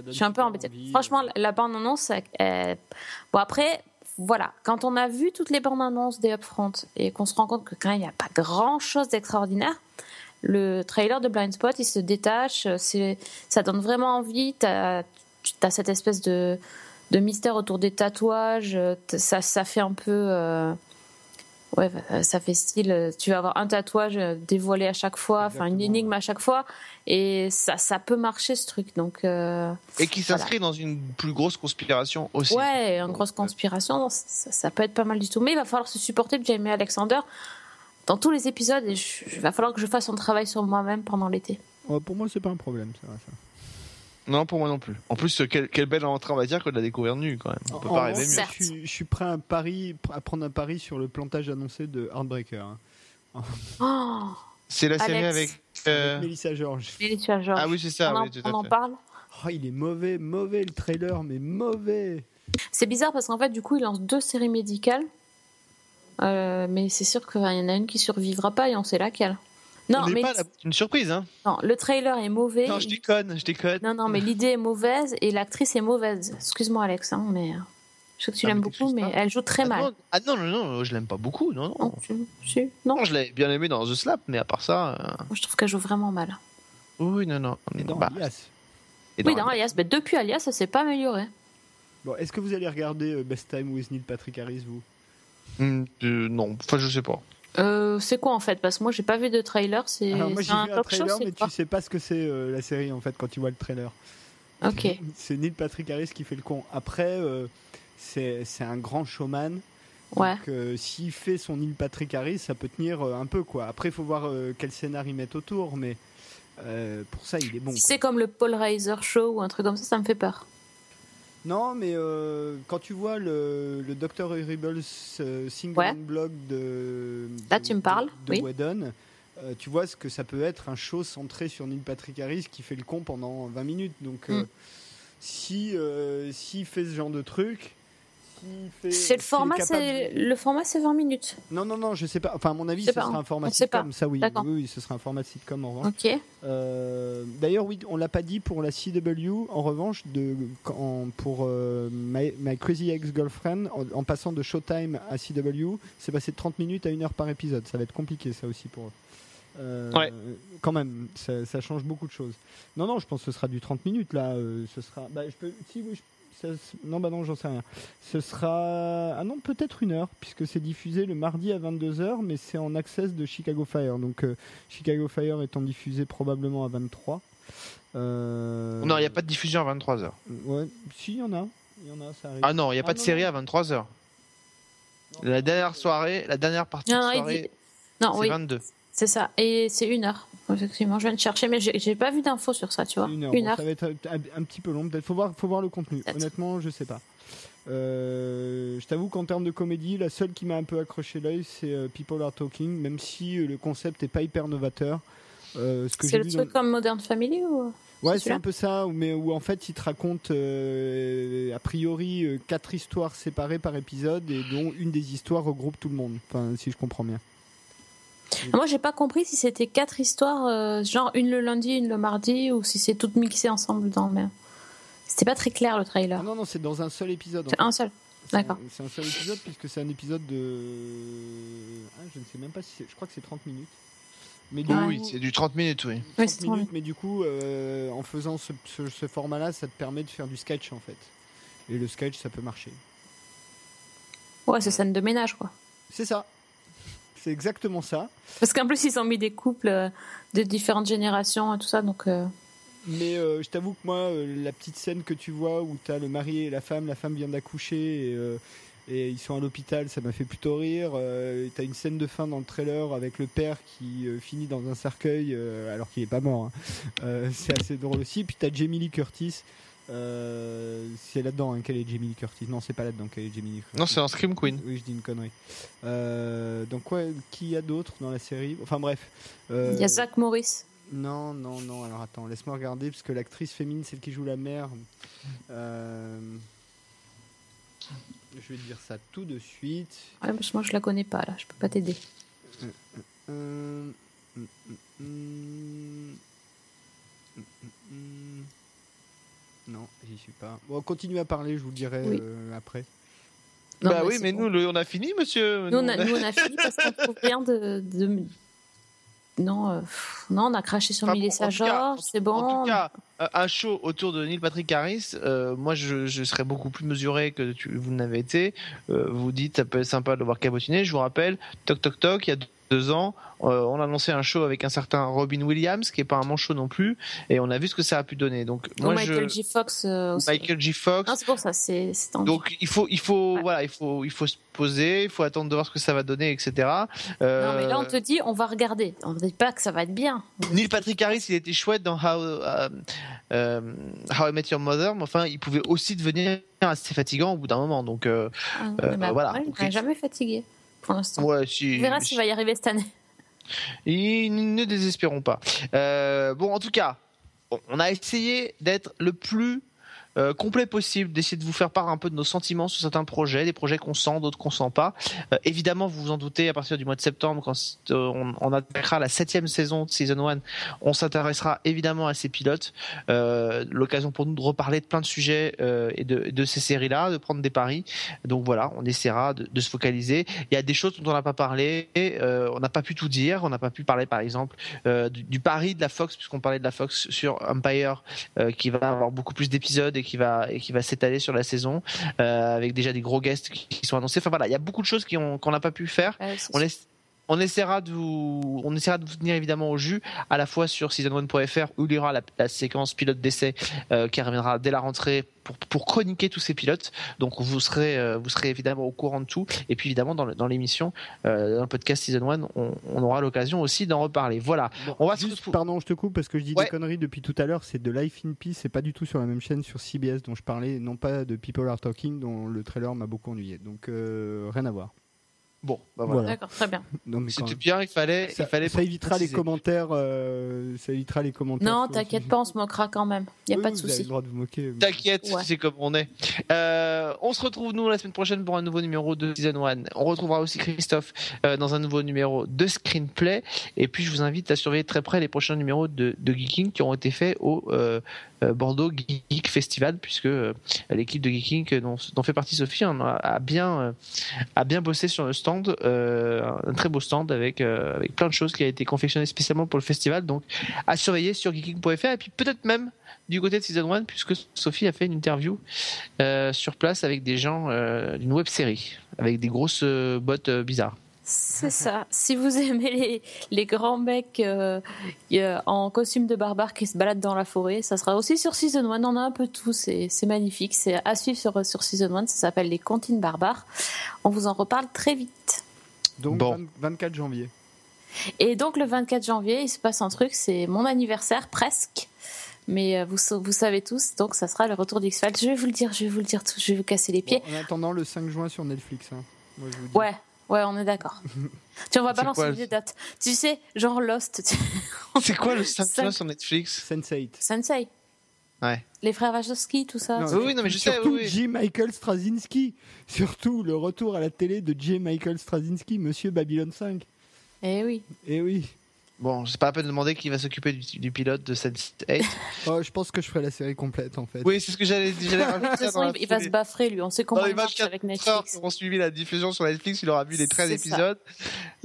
je suis un peu embêtée.
envie.
Franchement, la- la bande-annonce, bon après, voilà, quand on a vu toutes les bandes-annonces des Upfront et qu'on se rend compte que quand il n'y a pas grand-chose d'extraordinaire, le trailer de Blind Spot, il se détache, c'est, ça donne vraiment envie, tu as, cette espèce de, de mystère autour des tatouages, euh, ça, ça fait un peu... euh, Ouais, euh, ça fait style. Tu vas avoir un tatouage dévoilé à chaque fois, enfin une énigme à chaque fois, et ça, ça peut marcher ce truc. Donc, euh,
Et qui s'inscrit dans une plus grosse conspiration aussi.
Ouais, une grosse conspiration, ça, ça peut être pas mal du tout. Mais il va falloir se supporter de Jamie Alexander dans tous les épisodes et il va falloir que je fasse un travail sur moi-même pendant l'été.
Ouais, pour moi, c'est pas un problème. Ça, ça.
Non, pour moi non plus. En plus, quelle, quelle belle entrée, on va dire, que de la découvrir nue quand même. On peut
En-
pas rêver mieux.
Je suis, je suis prêt à, un pari, à prendre un pari sur le plantage annoncé de Heartbreaker. hein.
Oh,
C'est la série avec. euh,
Avec Melissa George.
Melissa George.
Ah oui, c'est ça,
on en,
oui, tout
on
à
en
fait.
parle.
Oh, il est mauvais, mauvais le trailer, mais mauvais.
C'est bizarre parce qu'en fait, du coup, il lance deux séries médicales. Euh, mais c'est sûr qu'il y en a une qui survivra pas et on sait laquelle. Non,
On
mais
pas une surprise, hein.
non, le trailer est mauvais.
Non, je déconne, je déconne.
Non, non, mais l'idée est mauvaise et l'actrice est mauvaise. Excuse-moi, Alex, hein, mais euh, je sais que tu
Ah,
l'aimes beaucoup, mais
pas.
elle joue très
ah,
mal.
non, ah non, non, non, je l'aime pas beaucoup, non, non.
Non, tu-
je l'ai bien aimé dans The Slap, mais à part ça. euh,
Moi, je trouve qu'elle joue vraiment mal.
Oui, non, non.
Et dans
Bah,
Alias.
et
oui,
dans-
Alias, mais depuis Alias, ça s'est pas amélioré.
Bon, est-ce que vous allez regarder euh, Best Time with Neil Patrick Harris, vous?
Hmm, euh, non, enfin, je sais pas.
Euh, c'est quoi en fait? Parce que moi, j'ai pas vu de trailer. C'est
vu un
talk show,
trailer, mais tu sais pas ce que c'est euh, la série en fait quand tu vois le trailer.
Ok.
C'est Neil Patrick Harris qui fait le con. Après, euh, c'est un grand showman.
Ouais.
Donc, euh, s'il fait son Neil Patrick Harris, ça peut tenir un peu quoi. Après, il faut voir quel scénario ils mettent autour, mais pour ça, il est bon.
Si c'est comme le Paul Reiser Show ou un truc comme ça, ça me fait peur.
Non, mais euh, quand tu vois le, le Dr. Horrible euh, single
Ouais.
blog de,
Là,
de-
tu me parles,
de,
oui.
Whedon, euh, tu vois ce que ça peut être un show centré sur Neil Patrick Harris qui fait le con pendant 20 minutes. Donc,
Mm.
si s'il fait ce genre de truc,
C'est le format,
capable-
c'est le format, c'est 20 minutes.
Non, non, non, je sais pas. Enfin, à mon avis, ce
pas,
sera
hein.
un format sitcom.
pas.
Ça, oui. Oui, oui, ce sera un format sitcom en revanche.
Ok.
Euh, D'ailleurs, oui, on l'a pas dit pour la CW. En revanche, de, quand- pour euh, My, My Crazy Ex-Girlfriend, en, en passant de Showtime à CW, c'est passé de 30 minutes à 1 heure par épisode. Ça va être compliqué, ça aussi pour eux. Euh,
Ouais.
Quand même, ça, ça change beaucoup de choses. Non, non, je pense que ce sera du 30 minutes là. euh, ce sera. Bah, je peux. Si, oui, je- ça- non, bah non, j'en sais rien. Ce sera. Ah non, peut-être une heure, puisque c'est diffusé le mardi à 22h, mais c'est en access de Chicago Fire. Donc, euh, Chicago Fire étant diffusé probablement à 23. Euh,
Non, il n'y a pas de diffusion à 23h.
Ouais, si, il y en a. Il y en a, ça arrive.
Ah non, il n'y a
Ah
pas de série
non.
à 23h. La dernière soirée, la dernière partie
Non,
de soirée,
dit- non
c'est
oui,
22.
C'est ça. Et c'est une heure. Effectivement, je viens de chercher, mais j'ai pas vu d'infos sur ça, tu vois.
Une heure.
Une
Bon,
heure.
Ça va être un, un petit peu long. Peut-être faut voir, faut voir le contenu. Honnêtement, je sais pas. Euh, je t'avoue qu'en termes de comédie, la seule qui m'a un peu accroché l'œil, c'est euh, People Are Talking, même si euh, le concept est pas hyper novateur. Euh,
C'est le truc
dans-
comme Modern Family ou
Ouais,
c'est
un peu ça, mais où en fait il te raconte euh, a priori quatre histoires séparées par épisode et dont une des histoires regroupe tout le monde. Enfin, si je comprends bien.
Moi, j'ai pas compris si c'était quatre histoires, euh, genre une le lundi, une le mardi, ou si c'est toutes mixées ensemble dans le même. C'était pas très clair le
Ah
trailer.
non, non, c'est dans un seul épisode.
C'est un seul. D'accord.
C'est un seul épisode puisque c'est un épisode de. Ah, je ne sais même pas si c'est. Je crois que c'est 30 minutes. Mais du
Oui, c'est du 30 minutes, oui.
30
Oui, c'est 30
minutes, mais du coup, euh, en faisant ce, ce- ce format-là, ça te permet de faire du sketch en fait. Et le sketch, ça peut marcher.
Ouais, c'est scène de ménage, quoi.
C'est ça. C'est exactement ça.
Parce qu'en plus, ils ont mis des couples euh, de différentes générations et tout ça, donc. euh,
Mais euh, je t'avoue que moi, la petite scène que tu vois où tu as le mari et la femme, la femme vient d'accoucher et, et ils sont à l'hôpital, ça m'a fait plutôt rire. Euh, tu as une scène de fin dans le trailer avec le père qui finit dans un cercueil alors qu'il est pas mort. hein. C'est assez drôle aussi. Puis tu as Jamie Lee Curtis. Euh, c'est là-dedans hein, qu'elle est Jamie Lee Curtis. Non, c'est pas là-dedans qu'elle est Jamie Lee Curtis.
Non, c'est un Scream Queen.
Oui, je dis une connerie. Euh, donc, ouais, qui y a d'autre dans la série Enfin, bref. Euh,
Il y a Zach Morris.
non, non, non. Alors attends, laisse-moi regarder parce que l'actrice féminine, celle qui joue la mère. euh, Je vais te dire ça tout de suite.
Ouais, parce que moi, je la connais pas, là. Je peux pas t'aider.
Non, j'y suis pas. Bon, continue à parler, je vous le dirai
Oui.
euh, après.
Non,
bah
mais
oui, mais
bon.
nous, le- on a fini, monsieur.
Nous, on a, nous, on a fini parce qu'on trouve rien de. de- Non, euh, non, on a craché sur
Enfin, cas,
George, c'est bon.
En tout cas, euh, un show autour de Neil Patrick Harris, euh, moi je, je serais beaucoup plus mesuré que tu, vous n'avez été. Euh, vous dites, ça peut être sympa de le voir cabotiner. Je vous rappelle, Toc Toc Toc, il y a deux ans, euh, on a annoncé un show avec un certain Robin Williams, qui est pas un manchot non plus, et on a vu ce que ça a pu donner. Donc, moi,
Michael
je,
J. Fox euh, aussi.
Michael J. Fox.
Non, c'est pour ça, c'est.
Donc il faut, il faut,
Ouais.
voilà, il faut, il faut se poser, il faut attendre de voir ce que ça va donner, etc. Euh,
Non, mais là, on te dit, on va regarder. On ne dit pas que ça va être bien.
Neil Patrick Harris, il était chouette dans How, euh, How I Met Your Mother, mais enfin, il pouvait aussi devenir assez fatigant au bout d'un moment. Donc,
Ah,
voilà.
après,
Donc,
n'est
il-
jamais fatigué pour l'instant.
ouais, si.
On verra s'il va y arriver cette année.
Et ne désespérons pas. Euh, bon, en tout cas, on a essayé d'être le plus euh, complet possible, d'essayer de vous faire part un peu de nos sentiments sur certains projets, des projets qu'on sent, d'autres qu'on sent pas. Euh, évidemment, vous vous en doutez, à partir du mois de septembre, quand euh, on, attaquera la septième saison de Season 1, on s'intéressera évidemment à ces pilotes. L'occasion pour nous de reparler de plein de sujets et de, de ces séries-là, de prendre des paris. Donc voilà, on essaiera de, se focaliser. Il y a des choses dont on n'a pas parlé, on n'a pas pu tout dire, on n'a pas pu parler par exemple du, pari de la Fox, puisqu'on parlait de la Fox sur Empire, qui va avoir beaucoup plus d'épisodes qui va et qui va s'étaler sur la saison, euh, avec déjà des gros guests qui, sont annoncés. Enfin voilà, il y a beaucoup de choses qu'on n'a pas pu faire.
Ouais,
On,
sûr.
On essaiera de vous, on essaiera de vous tenir évidemment au jus, à la fois sur season1.fr où il y aura la, la séquence pilote d'essai euh, qui reviendra dès la rentrée pour, pour chroniquer tous ces pilotes. Donc vous serez, euh, vous serez évidemment au courant de tout. Et puis évidemment dans, le- dans l'émission, euh, dans le podcast Season 1, on, on aura l'occasion aussi d'en reparler. Voilà. on va
Juste, pardon, je te coupe parce que je dis
Ouais.
des conneries depuis tout à l'heure. C'est de Life in Peace, c'est pas du tout sur la même chaîne sur CBS dont je parlais, non pas de People Are Talking dont le trailer m'a beaucoup ennuyé. Donc rien à voir.
Bon, bah voilà.
Voilà.
D'accord, très bien.
C'était bien, il fallait,
ça,
il fallait
ça évitera les commentaires. euh, ça évitera les commentaires.
Non, t'inquiète pas, on se moquera quand même. Il y a
Oui,
pas de
vous avez
souci.
le droit de vous moquer.
T'inquiète,
Ouais.
sais comme on est. Euh, on se retrouve nous la semaine prochaine pour un nouveau numéro de Season 1. On retrouvera aussi Christophe euh, dans un nouveau numéro de Screenplay. Et puis je vous invite à surveiller très près les prochains numéros de, de Geeking qui auront été faits au euh, Bordeaux Geek Festival, puisque l'équipe de Geeking dont, dont fait partie Sophie en a, a bien, a bien bossé sur le euh, un très beau stand avec, euh, avec plein de choses qui a été confectionné spécialement pour le festival. Donc à surveiller sur geeking.fr et puis peut-être même du côté de Season 1 puisque Sophie a fait une interview euh, sur place avec des gens d'une web série avec des grosses bottes bizarres.
C'est ça. Si vous aimez les, les grands mecs euh, euh, en costume de barbare qui se baladent dans la forêt, ça sera aussi sur Season 1. On a un peu tout. C'est c'est magnifique. C'est à suivre sur, sur Season 1. Ça s'appelle Les Comptines Barbares. On vous en reparle très vite.
Donc
Bon.
20 24 janvier.
Et donc, le 24 janvier, il se passe un truc. C'est mon anniversaire, presque. Mais euh, vous, vous savez tous, donc ça sera le retour d'X-Files. Je vais vous le dire, je vais vous le dire tout. Je vais vous casser les pieds.
Bon, en attendant le 5 juin sur Netflix. hein. Moi, je vous dis.
Ouais, ouais, on est d'accord. tu on va
C'est
balancer
quoi,
des dates. Tu sais, genre Lost,
C'est quoi le 5
Cinq-
juin sur Netflix
Sense8.
Sensei,
Ouais.
les frères Wachowski, tout ça.
Non,
Oui, non, mais je sais,
Surtout
oui, oui.
J. Michael Straczynski. Surtout le retour à la télé de J. Michael Straczynski, Monsieur Babylon 5.
Eh oui.
Eh oui.
Bon, c'est pas à peine de demander qui va s'occuper du, du pilote de Sense8.
Oh, je pense que je ferai la série complète en fait.
oui, c'est ce que j'allais la
il, il va se baffrer, lui. On sait comment il marche
24
avec Netflix.
ont suivi la diffusion sur Netflix, il aura vu les 13
C'est ça.
épisodes.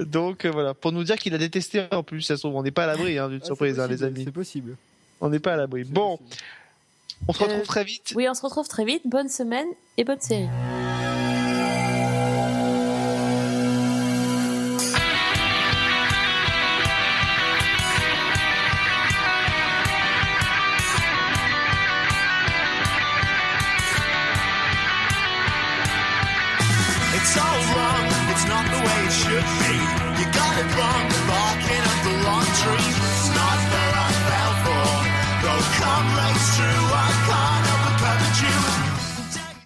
Donc euh, voilà, pour nous dire qu'il a détesté en plus, ça se trouve, on n'est pas à l'abri hein, d'une
Ah,
surprise, hein, les
possible,
amis.
C'est possible.
On n'est pas à l'abri. Bon,
possible.
on se retrouve
Euh,
très vite.
Oui, on se retrouve très vite. Bonne semaine et bonne série.